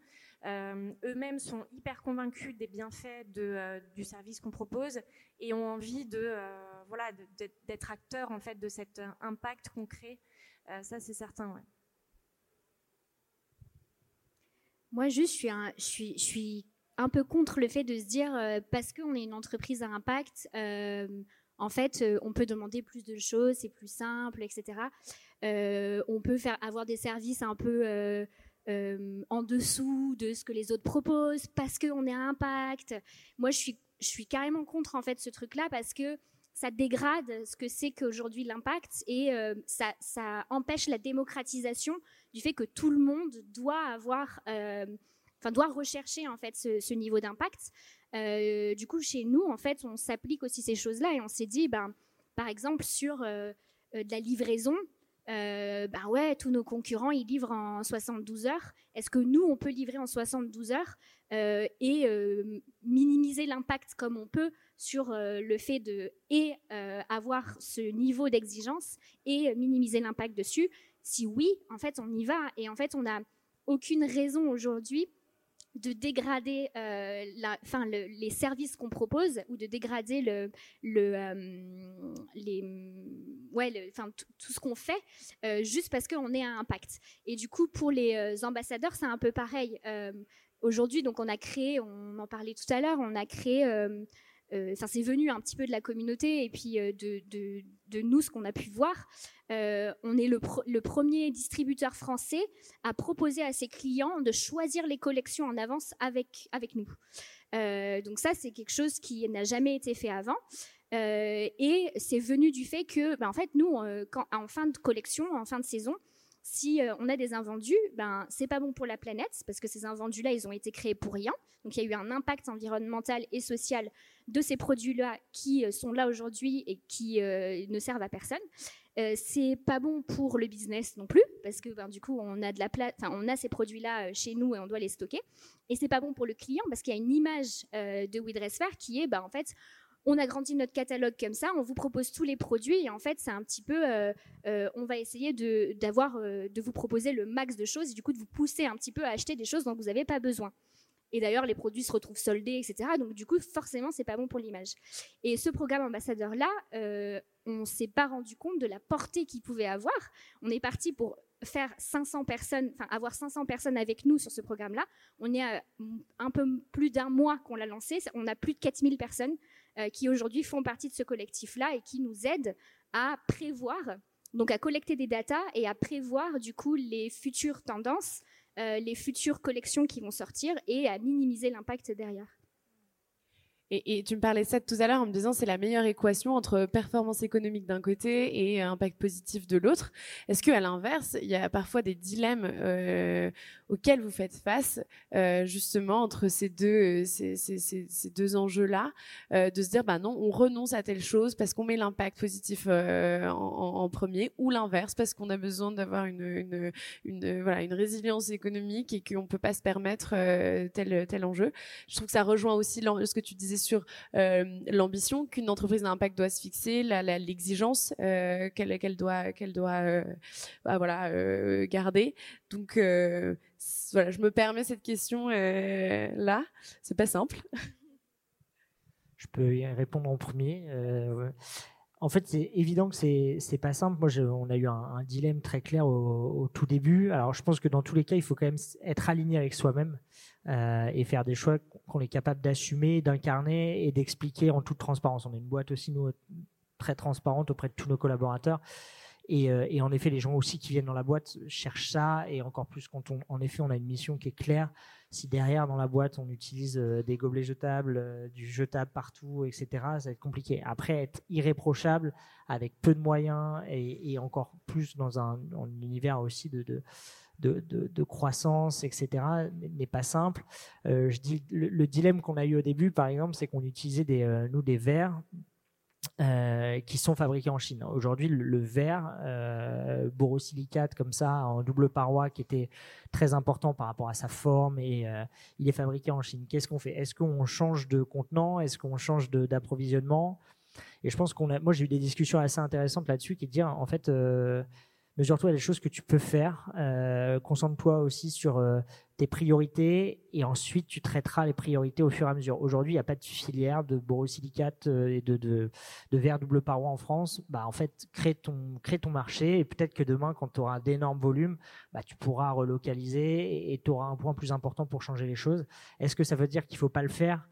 Euh, eux-mêmes sont hyper convaincus des bienfaits euh, du service qu'on propose et ont envie de euh, voilà d'être acteurs en fait de cet impact qu'on crée. ça c'est certain. Moi juste je suis un, je suis, je suis un peu contre le fait de se dire parce qu'on est une entreprise à impact. en fait, on peut demander plus de choses, c'est plus simple, etc. on peut faire avoir des services un peu euh, en dessous de ce que les autres proposent parce qu'on est à impact. Moi, je suis, carrément contre en fait ce truc-là parce que ça dégrade ce que c'est qu'aujourd'hui l'impact et euh, ça, empêche la démocratisation du fait que tout le monde doit avoir, euh, doit rechercher en fait ce, niveau d'impact. du coup, chez nous, en fait, on s'applique aussi ces choses-là et on s'est dit, ben, par exemple sur de la livraison, euh, bah ouais, tous nos concurrents, ils livrent en 72 heures. Est-ce que nous, on peut livrer en 72 heures euh, et euh, minimiser l'impact comme on peut sur le fait de et avoir ce niveau d'exigence et minimiser l'impact dessus? Si oui, en fait, on y va. Et en fait, on n'a aucune raison aujourd'hui de dégrader euh, les services qu'on propose ou de dégrader le, le, euh, les, ouais, tout ce qu'on fait euh, juste parce qu'on est à impact. Et du coup, pour les ambassadeurs, c'est un peu pareil. Aujourd'hui, donc on a créé, on en parlait tout à l'heure, on a créé ça c'est venu un petit peu de la communauté et puis de, de, nous, ce qu'on a pu voir. Euh, on est le, premier distributeur français à proposer à ses clients de choisir les collections en avance avec, avec nous. Euh, donc ça, c'est quelque chose qui n'a jamais été fait avant. Euh, et c'est venu du fait que, ben, en fait, nous, en fin de collection, en fin de saison, si on a des invendus, ben c'est pas bon pour la planète parce que ces invendus-là, ils ont été créés pour rien. Donc il y a eu un impact environnemental et social de ces produits-là qui sont là aujourd'hui et qui ne servent à personne. Euh, c'est pas bon pour le business non plus, parce que ben, du coup, on a, de la on a ces produits-là euh, chez nous et on doit les stocker. Et c'est pas bon pour le client, parce qu'il y a une image euh, de WeDressFair qui est, ben, en fait, on a grandi notre catalogue comme ça, on vous propose tous les produits et en fait c'est un petit peu, on va essayer de, d'avoir, de vous proposer le max de choses et du coup de vous pousser un petit peu à acheter des choses dont vous n'avez pas besoin. Et d'ailleurs, les produits se retrouvent soldés, etc. Donc, du coup, forcément, c'est pas bon pour l'image. Et ce programme ambassadeur-là, euh, on s'est pas rendu compte de la portée qu'il pouvait avoir. On est parti pour faire 500 personnes, enfin, avoir 500 personnes avec nous sur ce programme-là. On est à un peu plus d'un mois qu'on l'a lancé. On a plus de 4000 personnes euh, qui aujourd'hui font partie de ce collectif-là et qui nous aident à prévoir, donc à collecter des datas et à prévoir, du coup, les futures tendances les futures collections qui vont sortir et à minimiser l'impact derrière. Et, tu me parlais ça tout à l'heure en me disant c'est la meilleure équation entre performance économique d'un côté et impact positif de l'autre. Est-ce que à l'inverse, il y a parfois des dilemmes euh, auxquels vous faites face euh, justement entre ces deux ces, ces, deux enjeux-là, euh, de se dire bah non, on renonce à telle chose parce qu'on met l'impact positif en, premier, ou l'inverse parce qu'on a besoin d'avoir une, une, une, voilà une résilience économique et qu'on peut pas se permettre tel tel enjeu. Je trouve que ça rejoint aussi ce que tu disais sur euh, l'ambition qu'une entreprise à impact doit se fixer, l'exigence euh, qu'elle doit, euh, bah, garder. Donc voilà, je me permets cette question là. C'est pas simple. Je peux y répondre en premier. En fait, c'est évident que c'est c'est pas simple. Moi, on a eu un, dilemme très clair au, tout début. Alors, je pense que dans tous les cas, il faut quand même être aligné avec soi-même. Euh, et faire des choix qu'on est capable d'assumer, d'incarner et d'expliquer en toute transparence. On est une boîte aussi, nous, très transparente auprès de tous nos collaborateurs. Et, euh, et, en effet, les gens aussi qui viennent dans la boîte cherchent ça, et encore plus quand on, en effet, on a une mission qui est claire. Si derrière, dans la boîte, on utilise euh, des gobelets jetables, du jetable partout, etc., ça va être compliqué. Après, être irréprochable avec peu de moyens et, encore plus dans un, un univers aussi de de, croissance, etc., n'est pas simple. Euh, le, dilemme qu'on a eu au début, par exemple, c'est qu'on utilisait des, euh, nous des verres euh, qui sont fabriqués en Chine. Aujourd'hui, le, verre borosilicate comme ça en double paroi qui était très important par rapport à sa forme et il est fabriqué en Chine. Qu'est-ce qu'on fait? Est-ce qu'on change de contenant? Est-ce qu'on change d'approvisionnement? Et je pense qu'on a, moi j'ai eu des discussions assez intéressantes là-dessus qui dire en fait mesure-toi les choses que tu peux faire, euh, concentre-toi aussi sur euh, tes priorités et ensuite tu traiteras les priorités au fur et à mesure. Aujourd'hui, il n'y a pas de filière de borosilicate euh, et de, de, de verre double paroi en France. Bah, en fait, crée ton, crée ton marché et peut-être que demain, quand tu auras d'énormes volumes, bah, tu pourras relocaliser et tu auras un point plus important pour changer les choses. Est-ce que ça veut dire qu'il ne faut pas le faire?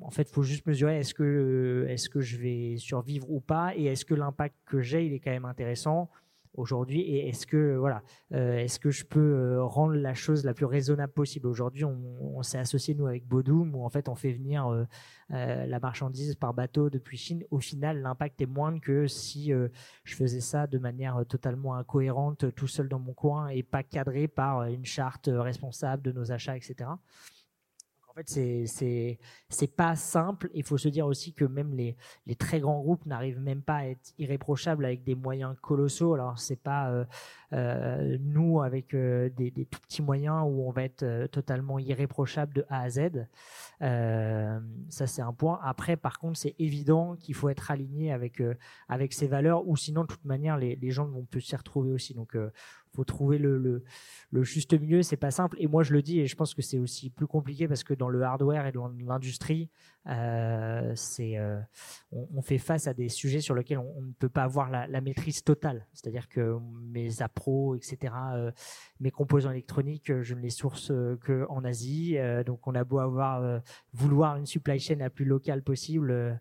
En fait, il faut juste mesurer est-ce que, est-ce que je vais survivre ou pas? Et est-ce que l'impact que j'ai, il est quand même intéressant? Aujourd'hui et est-ce que voilà euh, est-ce que je peux euh, rendre la chose la plus raisonnable possible? Aujourd'hui on, s'est associé nous avec Bodum où en fait on fait venir euh, la marchandise par bateau depuis Chine. Au final l'impact est moindre que si je faisais ça de manière totalement incohérente tout seul dans mon coin et pas cadré par une charte responsable de nos achats etc en fait, c'est pas simple. Il faut se dire aussi que même les très grands groupes n'arrivent même pas à être irréprochables avec des moyens colossaux. Alors c'est pas euh, euh, nous avec euh, des, tout petits moyens où on va être totalement irréprochable de A à Z. ça c'est un point. Après, par contre, c'est évident qu'il faut être aligné avec avec ces valeurs, ou sinon de toute manière les les gens vont peut s'y retrouver aussi. Donc faut trouver le, juste milieu, c'est pas simple. Et moi, je le dis, et je pense que c'est aussi plus compliqué parce que dans le hardware et dans l'industrie, euh, c'est, euh, on, fait face à des sujets sur lesquels on, ne peut pas avoir la, maîtrise totale. C'est-à-dire que mes appros, etc., euh, mes composants électroniques, je ne les source que en Asie. donc, on a beau avoir, vouloir une supply chain la plus locale possible,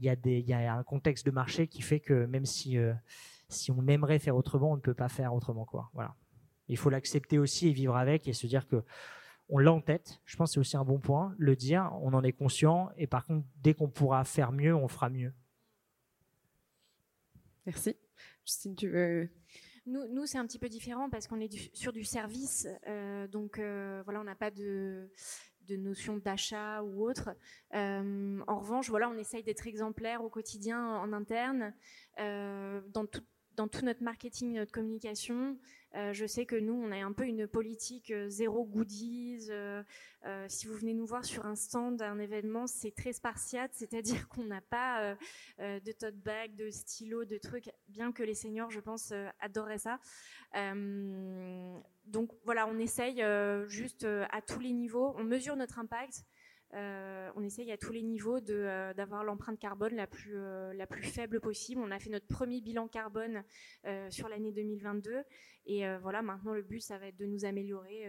il y des, y a un contexte de marché qui fait que même si si on aimerait faire autrement, on ne peut pas faire autrement. Quoi. Voilà. Il faut l'accepter aussi et vivre avec et se dire que on l'a en tête. Je pense que c'est aussi un bon point. Le dire, on en est conscient. Et par contre, dès qu'on pourra faire mieux, on fera mieux. Merci. Justine, tu veux Nous, nous c'est un petit peu différent parce qu'on est sur du service. donc voilà, on n'a pas de, de notion d'achat ou autre. en revanche, voilà, on essaye d'être exemplaire au quotidien en interne, dans tout, dans tout notre marketing, notre communication. Euh, je sais que nous, on a un peu une politique euh, zéro goodies. Euh, si vous venez nous voir sur un stand, un événement, c'est très spartiate, c'est-à-dire qu'on n'a pas de tote bag, de stylo, de trucs, bien que les seniors, je pense, adoreraient ça. donc voilà, on essaye juste à tous les niveaux, on mesure notre impact. Euh, on essaye à tous les niveaux euh, d'avoir l'empreinte carbone la plus, euh, la plus faible possible. On a fait notre premier bilan carbone sur l'année 2022 et voilà, maintenant le but, ça va être de nous améliorer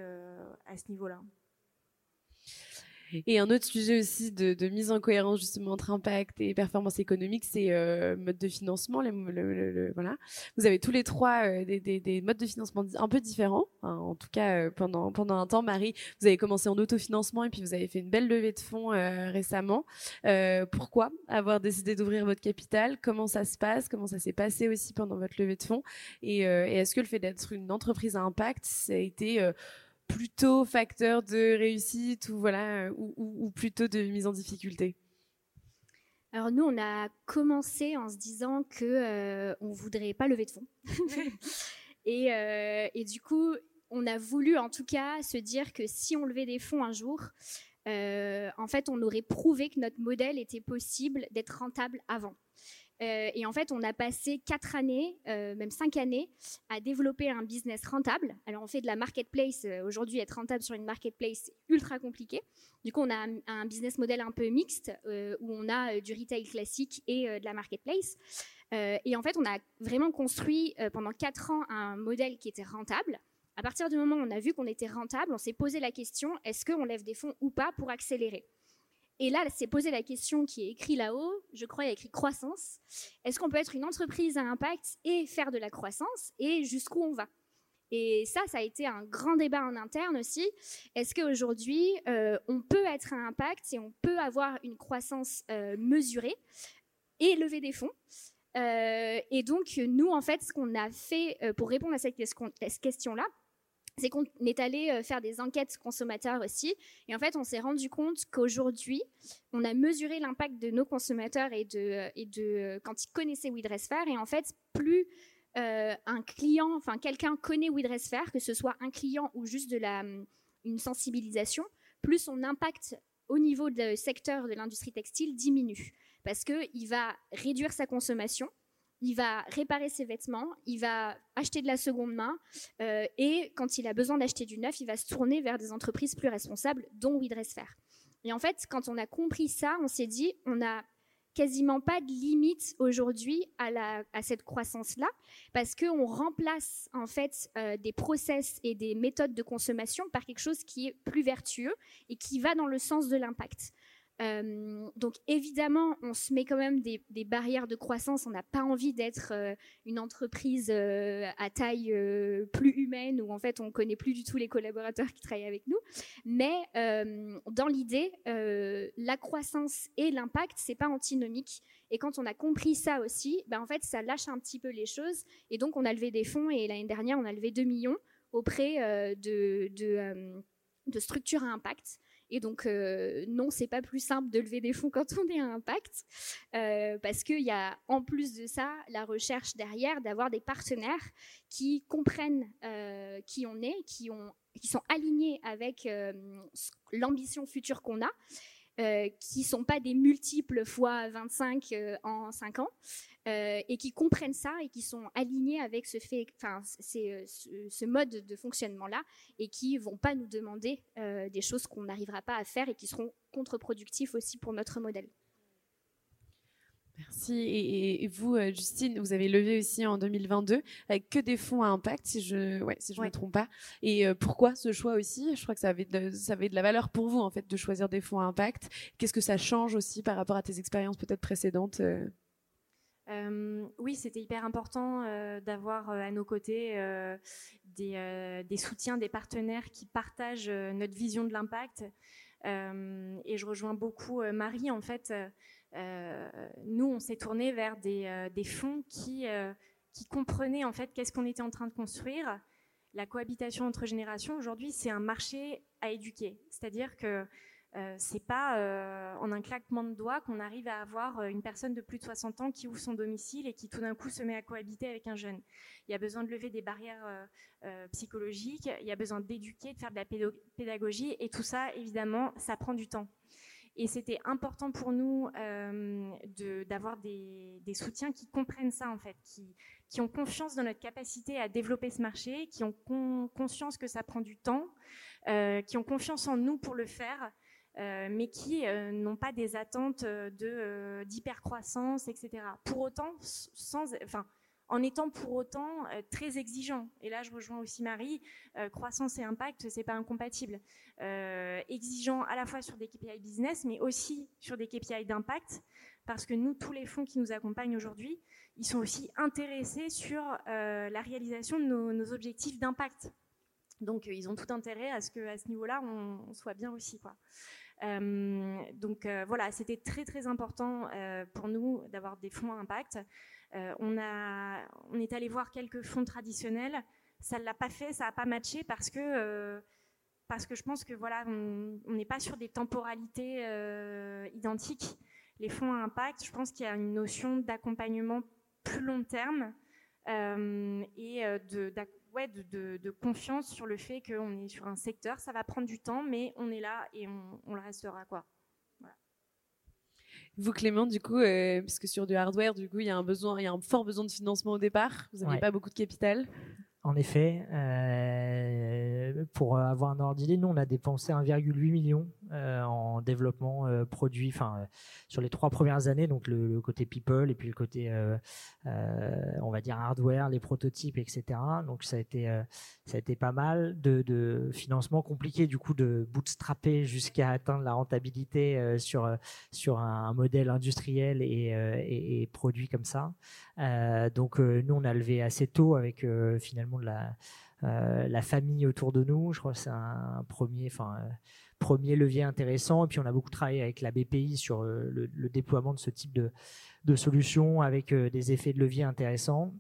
à ce niveau-là. Et un autre sujet aussi de, mise en cohérence justement entre impact et performance économique, c'est euh, mode de financement. voilà. Vous avez tous les trois euh, des, modes de financement un peu différents. en tout cas, euh, pendant, pendant un temps, Marie, vous avez commencé en autofinancement et puis vous avez fait une belle levée de fonds récemment. pourquoi avoir décidé d'ouvrir votre capital? Comment ça se passe? Comment ça s'est passé aussi pendant votre levée de fonds? Et, et est-ce que le fait d'être une entreprise à impact, ça a été plutôt facteur de réussite ou voilà ou, plutôt de mise en difficulté alors nous, on a commencé en se disant que euh, on voudrait pas lever de fonds. Euh, et, du coup, on a voulu en tout cas se dire que si on levait des fonds un jour, euh, en fait, on aurait prouvé que notre modèle était possible d'être rentable avant. Euh, et en fait, on a passé quatre années, euh, même cinq années, à développer un business rentable. Alors, on fait de la marketplace. Euh, aujourd'hui, être rentable sur une marketplace, c'est ultra compliqué. Du coup, on a un, business model un peu mixte où on a du retail classique et de la marketplace. et en fait, on a vraiment construit pendant quatre ans un modèle qui était rentable. À partir du moment où on a vu qu'on était rentable, on s'est posé la question est-ce qu'on lève des fonds ou pas pour accélérer? Et là, c'est posé la question qui est écrite là-haut, je crois, il y a écrit croissance. Est-ce qu'on peut être une entreprise à impact et faire de la croissance Et jusqu'où on va? Et ça, ça a été un grand débat en interne aussi. Est-ce qu'aujourd'hui, euh, on peut être à impact et on peut avoir une croissance euh, mesurée et lever des fonds? Euh, Et donc, nous, en fait, ce qu'on a fait pour répondre à cette question-là, c'est qu'on est allé euh, faire des enquêtes consommateurs aussi. Et en fait, on s'est rendu compte qu'aujourd'hui, on a mesuré l'impact de nos consommateurs et de, euh, euh, quand ils connaissaient WeDressFair. Et en fait, plus un client, enfin quelqu'un connaît WeDressFair, que ce soit un client ou juste de la, hum, une sensibilisation, plus son impact au niveau du secteur de l'industrie textile diminue. Parce qu'il va réduire sa consommation, il va réparer ses vêtements, il va acheter de la seconde main, euh, et quand il a besoin d'acheter du neuf, il va se tourner vers des entreprises plus responsables, dont WeDressFair. Et en fait, quand on a compris ça, on s'est dit, on n'a quasiment pas de limite aujourd'hui à, cette croissance-là, parce qu'on remplace en fait euh, des process et des méthodes de consommation par quelque chose qui est plus vertueux et qui va dans le sens de l'impact. Euh, donc évidemment, on se met quand même des, barrières de croissance. On n'a pas envie d'être euh, une entreprise euh, à taille plus humaine où en fait on connaît plus du tout les collaborateurs qui travaillent avec nous. Mais dans l'idée, la croissance et l'impact, c'est pas antinomique. Et quand on a compris ça aussi, ben en fait ça lâche un petit peu les choses. Et donc on a levé des fonds et l'année dernière on a levé 2 millions auprès de structures à impact. Et donc, euh, non, c'est pas plus simple de lever des fonds quand on est à impact, euh, parce qu'il y a en plus de ça la recherche derrière d'avoir des partenaires qui comprennent euh, qui on est, qui, ont, qui sont alignés avec l'ambition future qu'on a. qui ne sont pas des multiples fois 25 en 5 ans, euh, et qui comprennent ça et qui sont alignés avec ce fait, enfin, euh, ce, mode de fonctionnement-là et qui vont pas nous demander euh, des choses qu'on n'arrivera pas à faire et qui seront contre-productifs aussi pour notre modèle. Merci. Et, vous, Justine, vous avez levé aussi en 2022 avec que des fonds à impact, si je ouais, si je me trompe pas. Et pourquoi ce choix aussi? Je crois que ça avait, de, ça avait de la valeur pour vous en fait de choisir des fonds à impact. Qu'est-ce que ça change aussi par rapport à tes expériences peut-être précédentes euh, oui, c'était hyper important euh, d'avoir euh, à nos côtés des, soutiens, des partenaires qui partagent notre vision de l'impact. et je rejoins beaucoup Marie. En fait, on s'est tourné vers des, fonds qui, qui comprenaient en fait qu'est-ce qu'on était en train de construire. La cohabitation entre générations, aujourd'hui, c'est un marché à éduquer. C'est-à-dire que euh, c'est pas euh, en un claquement de doigts qu'on arrive à avoir euh, une personne de plus de 60 ans qui ouvre son domicile et qui tout d'un coup se met à cohabiter avec un jeune. Il y a besoin de lever des barrières psychologiques, il y a besoin d'éduquer, de faire de la pédagogie et tout ça, évidemment, ça prend du temps. Et c'était important pour nous d'avoir des, soutiens qui comprennent ça, en fait, qui, ont confiance dans notre capacité à développer ce marché, qui ont conscience que ça prend du temps, qui ont confiance en nous pour le faire euh, mais qui euh, n'ont pas des attentes euh, de d'hypercroissance, etc. Pour autant, sans, en étant pour autant très exigeant. Et là, je rejoins aussi Marie. croissance et impact, c'est pas incompatible. exigeant à la fois sur des KPI business, mais aussi sur des KPI d'impact, parce que nous, tous les fonds qui nous accompagnent aujourd'hui, ils sont aussi intéressés sur la réalisation de nos, objectifs d'impact. Donc, ils ont tout intérêt à ce que, à ce niveau-là, on, soit bien aussi, quoi. Euh, donc euh, voilà, c'était très très important euh, pour nous d'avoir des fonds à impact. On, a, on est allé voir quelques fonds traditionnels. Ça ne l'a pas fait, ça n'a pas matché parce que parce que je pense que voilà, on n'est pas sur des temporalités identiques. Les fonds à impact, je pense qu'il y a une notion d'accompagnement plus long terme et de, de, confiance sur le fait qu'on est sur un secteur. Ça va prendre du temps, mais on est là et on, le restera. Quoi. Vous, Clément, du coup, euh, parce que sur du hardware, du coup, il y a un besoin, il y a un fort besoin de financement au départ. Vous n'avez pas beaucoup de capital. En effet, euh, pour avoir un ordre nous on a dépensé 1,8 million euh, en développement euh, produit, enfin sur les trois premières années, donc le, côté people et puis le côté, on va dire hardware, les prototypes, etc. Donc ça a été, ça a été pas mal de, financement compliqué du coup de bootstrapper jusqu'à atteindre la rentabilité sur sur un, modèle industriel et, produit comme ça. donc nous on a levé assez tôt avec finalement de la, euh, la famille autour de nous. Je crois que c'est un, premier, euh, levier intéressant. Et puis on a beaucoup travaillé avec la BPI sur euh, le, déploiement de ce type de, solutions avec des effets de levier intéressants.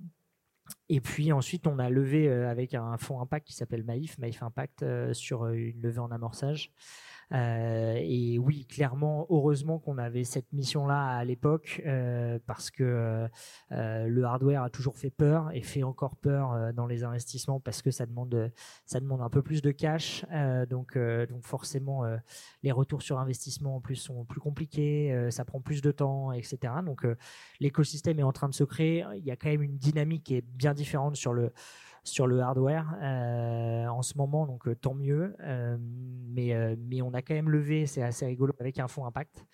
Et puis ensuite, on a levé avec un fonds impact qui s'appelle Maïf, Maïf Impact, sur une levée en amorçage. Euh, et oui, clairement, heureusement qu'on avait cette mission-là à l'époque, euh, parce que euh, le hardware a toujours fait peur et fait encore peur dans les investissements parce que ça demande, ça demande un peu plus de cash. donc, donc forcément, les retours sur investissement en plus sont plus compliqués, ça prend plus de temps, etc. Donc l'écosystème est en train de se créer. Il y a quand même une dynamique qui est bien différente sur le sur le hardware euh, en ce moment, donc euh, tant mieux. Euh, mais, mais on a quand même levé, c'est assez rigolo, avec un fonds impact.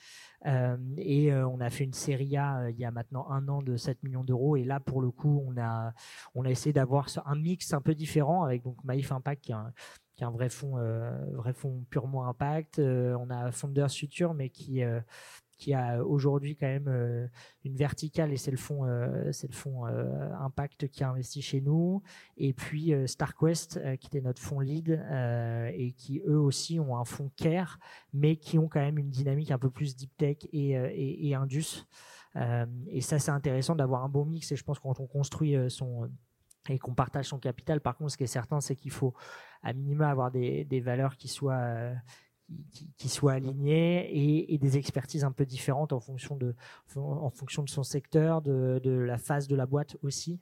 et on a fait une série A il y a maintenant un an de 7 millions d'euros. Et là, pour le coup, on a, on a essayé d'avoir un mix un peu différent avec donc Maïf Impact qui est un, qui est un vrai fonds, vrai fonds purement impact. on a Founders Future, mais qui qui a aujourd'hui quand même euh, une verticale et c'est le fonds euh, c'est le euh, Impact qui a investi chez nous et puis StarQuest qui était notre fonds lead et qui eux aussi ont un fonds care mais qui ont quand même une dynamique un peu plus deep tech et, et, indus et ça c'est intéressant d'avoir un bon mix et je pense que quand on construit son et qu'on partage son capital. Par contre, ce qui est certain, c'est qu'il faut à minima avoir des, des valeurs qui soient qui, soit aligné et, des expertises un peu différentes en fonction de, en fonction de son secteur, de, la phase de la boîte aussi.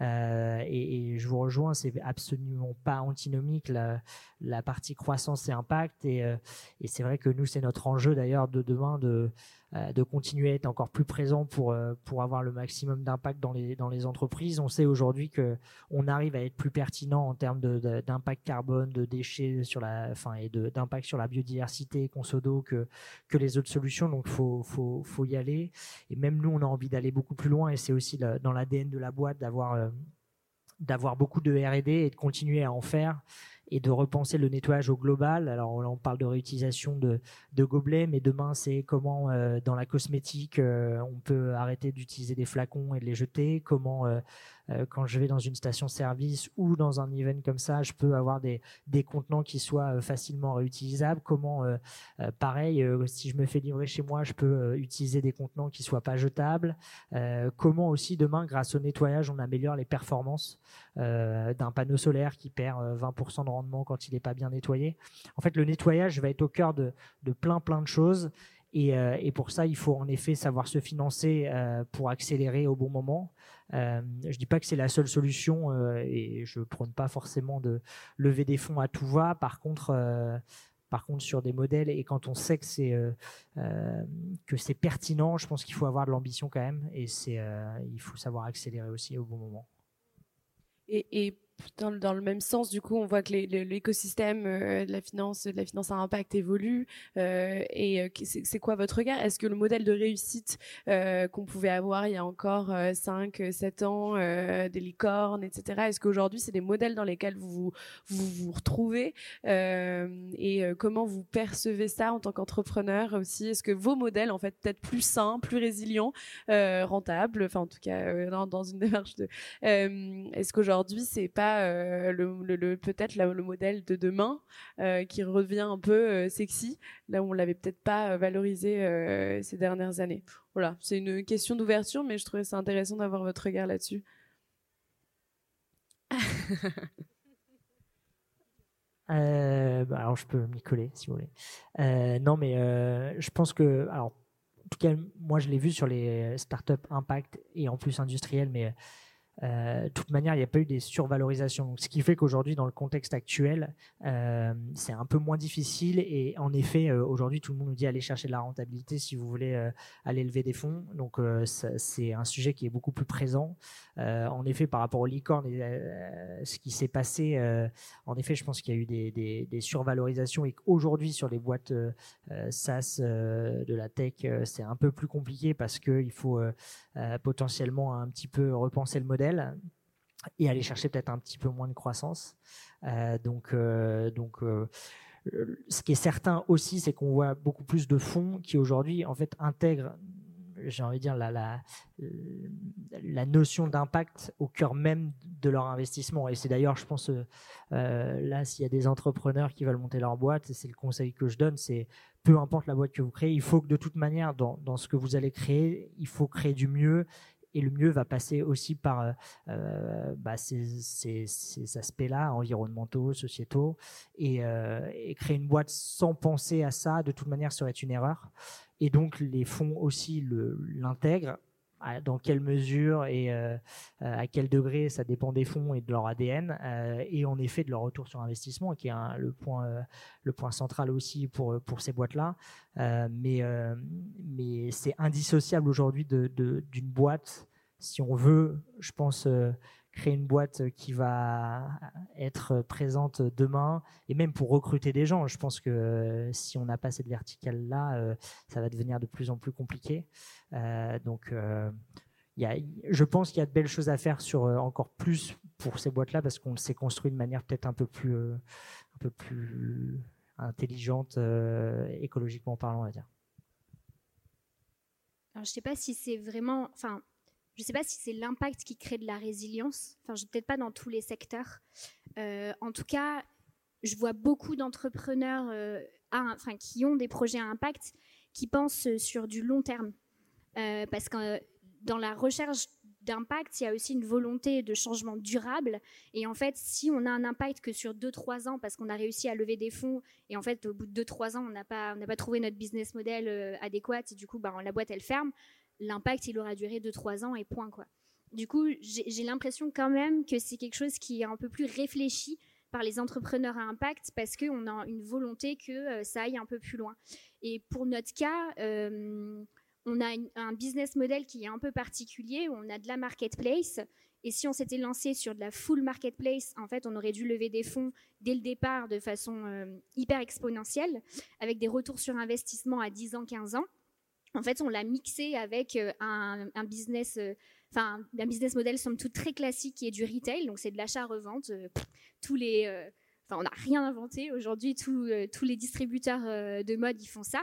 Euh, et, je vous rejoins, c'est absolument pas antinomique la, la partie croissance et impact. Et, euh, et c'est vrai que nous, c'est notre enjeu d'ailleurs de demain de de continuer à être encore plus présent pour euh, pour avoir le maximum d'impact dans les dans les entreprises. On sait aujourd'hui que on arrive à être plus pertinent en termes d'impact carbone, de déchets sur la, enfin et d'impact sur la biodiversité, consodo que que les autres solutions. Donc faut faut faut y aller. Et même nous, on a envie d'aller beaucoup plus loin. Et c'est aussi dans l'ADN de la boîte d'avoir euh, d'avoir beaucoup de R&D et de continuer à en faire et de repenser le nettoyage au global. Alors on parle de réutilisation de, gobelets, mais demain c'est comment dans la cosmétique on peut arrêter d'utiliser des flacons et de les jeter, comment euh, quand je vais dans une station-service ou dans un event comme ça, je peux avoir des, des contenants qui soient euh, facilement réutilisables. Comment, euh, pareil, si je me fais livrer chez moi, je peux utiliser des contenants qui soient pas jetables. comment aussi demain, grâce au nettoyage, on améliore les performances d'un panneau solaire qui perd 20% de rendement quand il n'est pas bien nettoyé. En fait, le nettoyage va être au cœur de, de plein plein de choses. Et, et, pour ça, il faut en effet savoir se financer pour accélérer au bon moment. Euh, je dis pas que c'est la seule solution euh, et je prône pas forcément de lever des fonds à tout va. Par contre, euh, par contre, sur des modèles et quand on sait que c'est que c'est pertinent, je pense qu'il faut avoir de l'ambition quand même et c'est il faut savoir accélérer aussi au bon moment. Dans, le même sens, du coup, on voit que l'écosystème euh, de la finance, de la finance à impact évolue. Euh, et euh, c'est quoi votre regard? Est-ce que le modèle de réussite qu'on pouvait avoir il y a encore 5, 7 ans, des licornes, etc., est-ce qu'aujourd'hui, c'est des modèles dans lesquels vous vous, retrouvez Et comment vous percevez ça en tant qu'entrepreneur aussi? Est-ce que vos modèles, en fait, peut-être plus sains, plus résilients, rentables, enfin, en tout cas, dans, dans une démarche de... est-ce qu'aujourd'hui, c'est pas euh, peut-être le modèle de demain euh, qui revient un peu euh, sexy, là où on l'avait peut-être pas valorisé ces dernières années. Voilà, c'est une question d'ouverture, mais je trouvais ça intéressant d'avoir votre regard là-dessus. Bah, alors je peux m'y coller si vous voulez. non, mais je pense que, alors, en tout cas, moi je l'ai vu sur les startups impact et en plus industriels, mais de toute manière, il n'y a pas eu des survalorisations. ce qui fait qu'aujourd'hui, dans le contexte actuel, euh, c'est un peu moins difficile. Et en effet, euh, aujourd'hui, tout le monde nous dit allez chercher de la rentabilité si vous voulez aller lever des fonds. Donc, c'est un sujet qui est beaucoup plus présent. en effet, par rapport aux licornes et ce qui s'est passé, en effet, je pense qu'il y a eu des, des survalorisations et qu'aujourd'hui, sur les boîtes SaaS de la tech, c'est un peu plus compliqué parce qu'il faut potentiellement un petit peu repenser le modèle et aller chercher peut-être un petit peu moins de croissance. Euh, donc, euh, donc euh, ce qui est certain aussi, c'est qu'on voit beaucoup plus de fonds qui aujourd'hui en fait intègrent j'ai envie de dire, la, la, la notion d'impact au cœur même de leur investissement. Et c'est d'ailleurs, je pense, là, s'il y a des entrepreneurs qui veulent monter leur boîte, c'est le conseil que je donne, c'est peu importe la boîte que vous créez, il faut que de toute manière, dans, dans ce que vous allez créer, il faut créer du mieux et le mieux va passer aussi par euh, euh, bah, ces, aspects-là, environnementaux, sociétaux, euh, et, créer une boîte sans penser à ça, de toute manière, serait une erreur. Et donc, les fonds aussi l'intègrent. Dans quelle mesure et à quel degré, ça dépend des fonds et de leur ADN, et en effet de leur retour sur investissement, qui est le, point, central aussi pour, ces boîtes-là. mais mais c'est indissociable aujourd'hui d'une boîte si on veut, je pense, euh, créer une boîte qui va être présente demain et même pour recruter des gens. Je pense que euh, si on n'a pas cette verticale-là, euh, ça va devenir de plus en plus compliqué. donc, je pense qu'il y a de belles choses à faire sur encore plus pour ces boîtes-là parce qu'on s'est construit de manière peut-être un peu plus, un peu plus intelligente, écologiquement parlant, on va dire. Alors, je ne sais pas si c'est vraiment, enfin, je ne sais pas si c'est l'impact qui crée de la résilience. Enfin, peut-être pas dans tous les secteurs. Euh, en tout cas, je vois beaucoup d'entrepreneurs euh, qui ont des projets à impact qui pensent sur du long terme. Euh, parce que dans la recherche d'impact, il y a aussi une volonté de changement durable. Et en fait, si on a un impact que sur 2-3 ans, parce qu'on a réussi à lever des fonds, et en fait, au bout de 2-3 ans, on n'a pas, pas trouvé notre business model adéquat, et du coup, bah, la boîte, elle ferme, l'impact, il aura duré 2-3 ans et point. quoi. Du coup, j'ai l'impression quand même que c'est quelque chose qui est un peu plus réfléchi par les entrepreneurs à impact parce qu'on a une volonté que euh, ça aille un peu plus loin. Et pour notre cas, euh, on a un business model qui est un peu particulier, on a de la marketplace. Et si on s'était lancé sur de la full marketplace, en fait, on aurait dû lever des fonds dès le départ de façon euh, hyper exponentielle, avec des retours sur investissement à 10 ans, 15 ans en fait, on l'a mixé avec euh, un, business, euh, enfin un business model somme toute très classique qui est du retail, donc c'est de l'achat-revente. Euh, tous les, enfin, on n'a rien inventé. Aujourd'hui, tous les distributeurs de mode, ils font ça.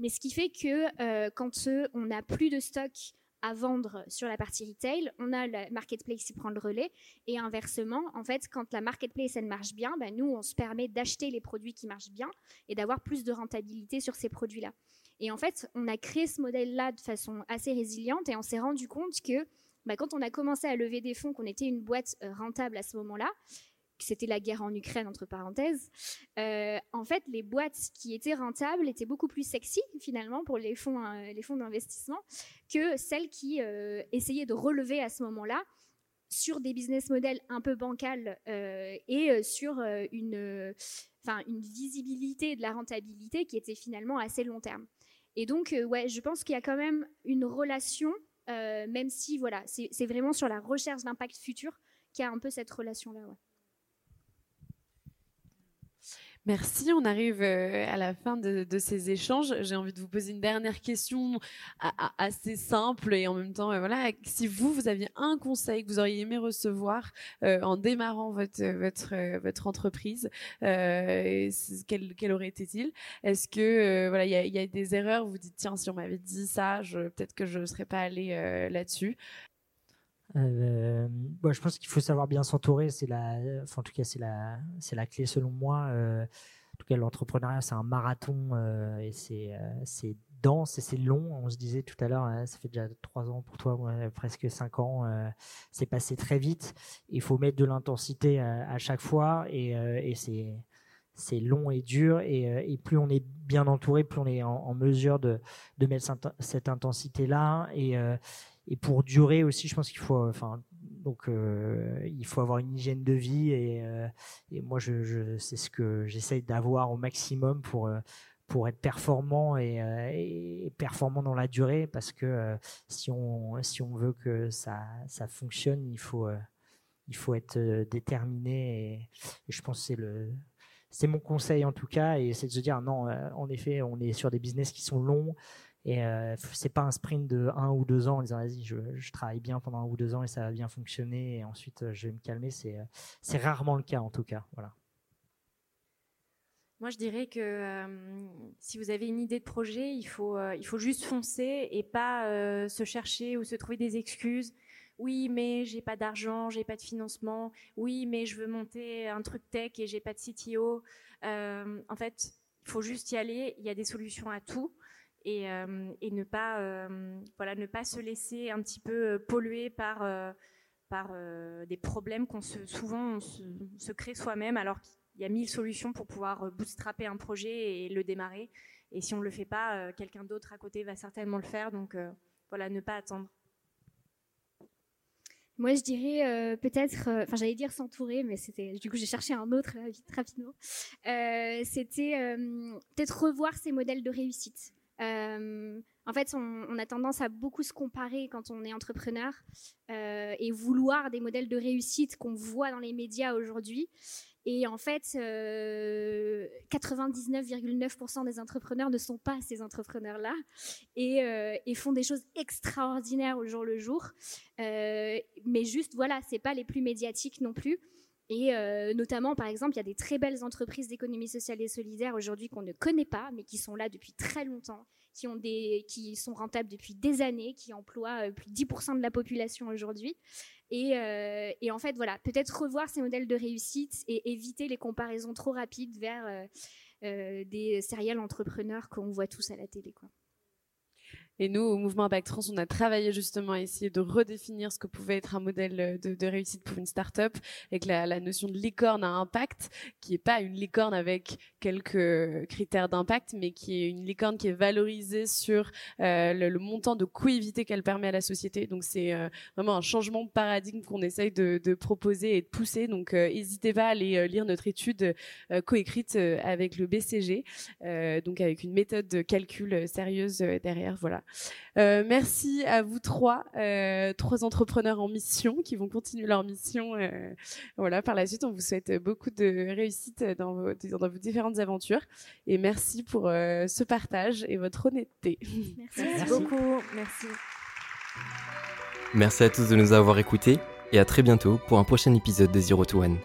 Mais ce qui fait que quand on n'a plus de stock à vendre sur la partie retail, on a la marketplace qui prend le relais. Et inversement, en fait, quand la marketplace elle marche bien, ben, nous on se permet d'acheter les produits qui marchent bien et d'avoir plus de rentabilité sur ces produits-là. Et en fait, on a créé ce modèle-là de façon assez résiliente et on s'est rendu compte que ben, quand on a commencé à lever des fonds, qu'on était une boîte euh, rentable à ce moment-là, c'était la guerre en Ukraine, entre parenthèses, euh, en fait, les boîtes qui étaient rentables étaient beaucoup plus sexy, finalement, pour les fonds, les fonds d'investissement, que celles qui euh, essayaient de relever à ce moment-là sur des business models un peu bancals et sur une visibilité de la rentabilité qui était finalement assez long terme. Et donc, ouais, je pense qu'il y a quand même une relation, même si, voilà, c'est vraiment sur la recherche d'impact futur qu'il y a un peu cette relation-là. Merci, on arrive euh, à la fin de, ces échanges. J'ai envie de vous poser une dernière question assez simple et en même temps, euh, voilà, si vous, vous aviez un conseil que vous auriez aimé recevoir euh, en démarrant votre, entreprise, quel, aurait été-il? Est-ce que voilà, il y, a des erreurs Vous dites tiens, si on m'avait dit ça, peut-être que je ne serais pas allé là-dessus. Euh, je pense qu'il faut savoir bien s'entourer. C'est la, en tout cas, c'est la, c'est la clé selon moi. Euh, en tout cas, l'entrepreneuriat, c'est un marathon euh, et c'est, c'est dense et c'est long. On se disait tout à l'heure, hein, ça fait déjà trois ans pour toi, presque cinq ans. c'est passé très vite. Il faut mettre de l'intensité à, chaque fois et, c'est c'est long et dur et, plus on est bien entouré, plus on est en, mesure de, mettre cette intensité là et pour durer aussi, je pense qu'il faut, enfin, donc euh, il faut avoir une hygiène de vie et, euh, moi, c'est ce que j'essaye d'avoir au maximum pour euh, pour être performant et, performant dans la durée, parce que si on si on veut que ça ça fonctionne, il faut il faut être déterminé et, je pense que c'est c'est mon conseil en tout cas et c'est de se dire non en effet on est sur des business qui sont longs et euh, c'est pas un sprint de un ou deux ans en disant vas-y, je, travaille bien pendant un ou deux ans et ça va bien fonctionner et ensuite euh, je vais me calmer. C'est, euh, c'est rarement le cas en tout cas. Moi, je dirais que si vous avez une idée de projet, il faut, il faut juste foncer et pas se chercher ou se trouver des excuses. Oui, mais j'ai pas d'argent, j'ai pas de financement. Oui, mais je veux monter un truc tech et j'ai pas de CTO. en fait, il faut juste y aller. Il y a des solutions à tout et, euh, et ne pas euh, voilà ne pas se laisser un petit peu euh, polluer par des problèmes qu'on se souvent se, crée soi-même alors qu'il y a mille solutions pour pouvoir bootstrapper un projet et le démarrer et si on le fait pas quelqu'un d'autre à côté va certainement le faire donc voilà ne pas attendre moi, je dirais peut-être, enfin, j'allais dire s'entourer, mais c'était, du coup, j'ai cherché un autre vite rapidement. c'était peut-être revoir ses modèles de réussite. Euh, en fait, on, a tendance à beaucoup se comparer quand on est entrepreneur euh, et vouloir des modèles de réussite qu'on voit dans les médias aujourd'hui. Et en fait, 99,9% euh, des entrepreneurs ne sont pas ces entrepreneurs-là et, et, font des choses extraordinaires au jour le jour. mais juste, voilà, c'est pas les plus médiatiques non plus. Et euh, notamment, par exemple, il y a des très belles entreprises d'économie sociale et solidaire aujourd'hui qu'on ne connaît pas, mais qui sont là depuis très longtemps, qui, sont rentables depuis des années, qui emploient euh, plus de 10% de la population aujourd'hui. Et, euh, et, en fait, voilà, peut-être revoir ces modèles de réussite et éviter les comparaisons trop rapides vers des serial entrepreneurs qu'on voit tous à la télé. Et nous, au mouvement Impact Trans, on a travaillé justement à essayer de redéfinir ce que pouvait être un modèle euh, de, réussite pour une start-up que la, notion de licorne à impact, qui est pas une licorne avec quelques critères d'impact, mais qui est une licorne qui est valorisée sur euh, le, montant de coût qu'elle permet à la société. Donc c'est euh, vraiment un changement de paradigme qu'on essaye de, proposer et de pousser. Donc euh, n'hésitez pas à aller lire notre étude coécrite avec le BCG, donc avec une méthode de calcul sérieuse derrière. Voilà. Euh, merci à vous trois, euh, trois entrepreneurs en mission qui vont continuer leur mission. Euh, voilà, par la suite, on vous souhaite beaucoup de réussite dans vos, dans vos différentes aventures. Et merci pour ce partage et votre honnêteté. Merci, beaucoup. Merci. Merci à tous de nous avoir écoutés et à très bientôt pour un prochain épisode de Zero to One.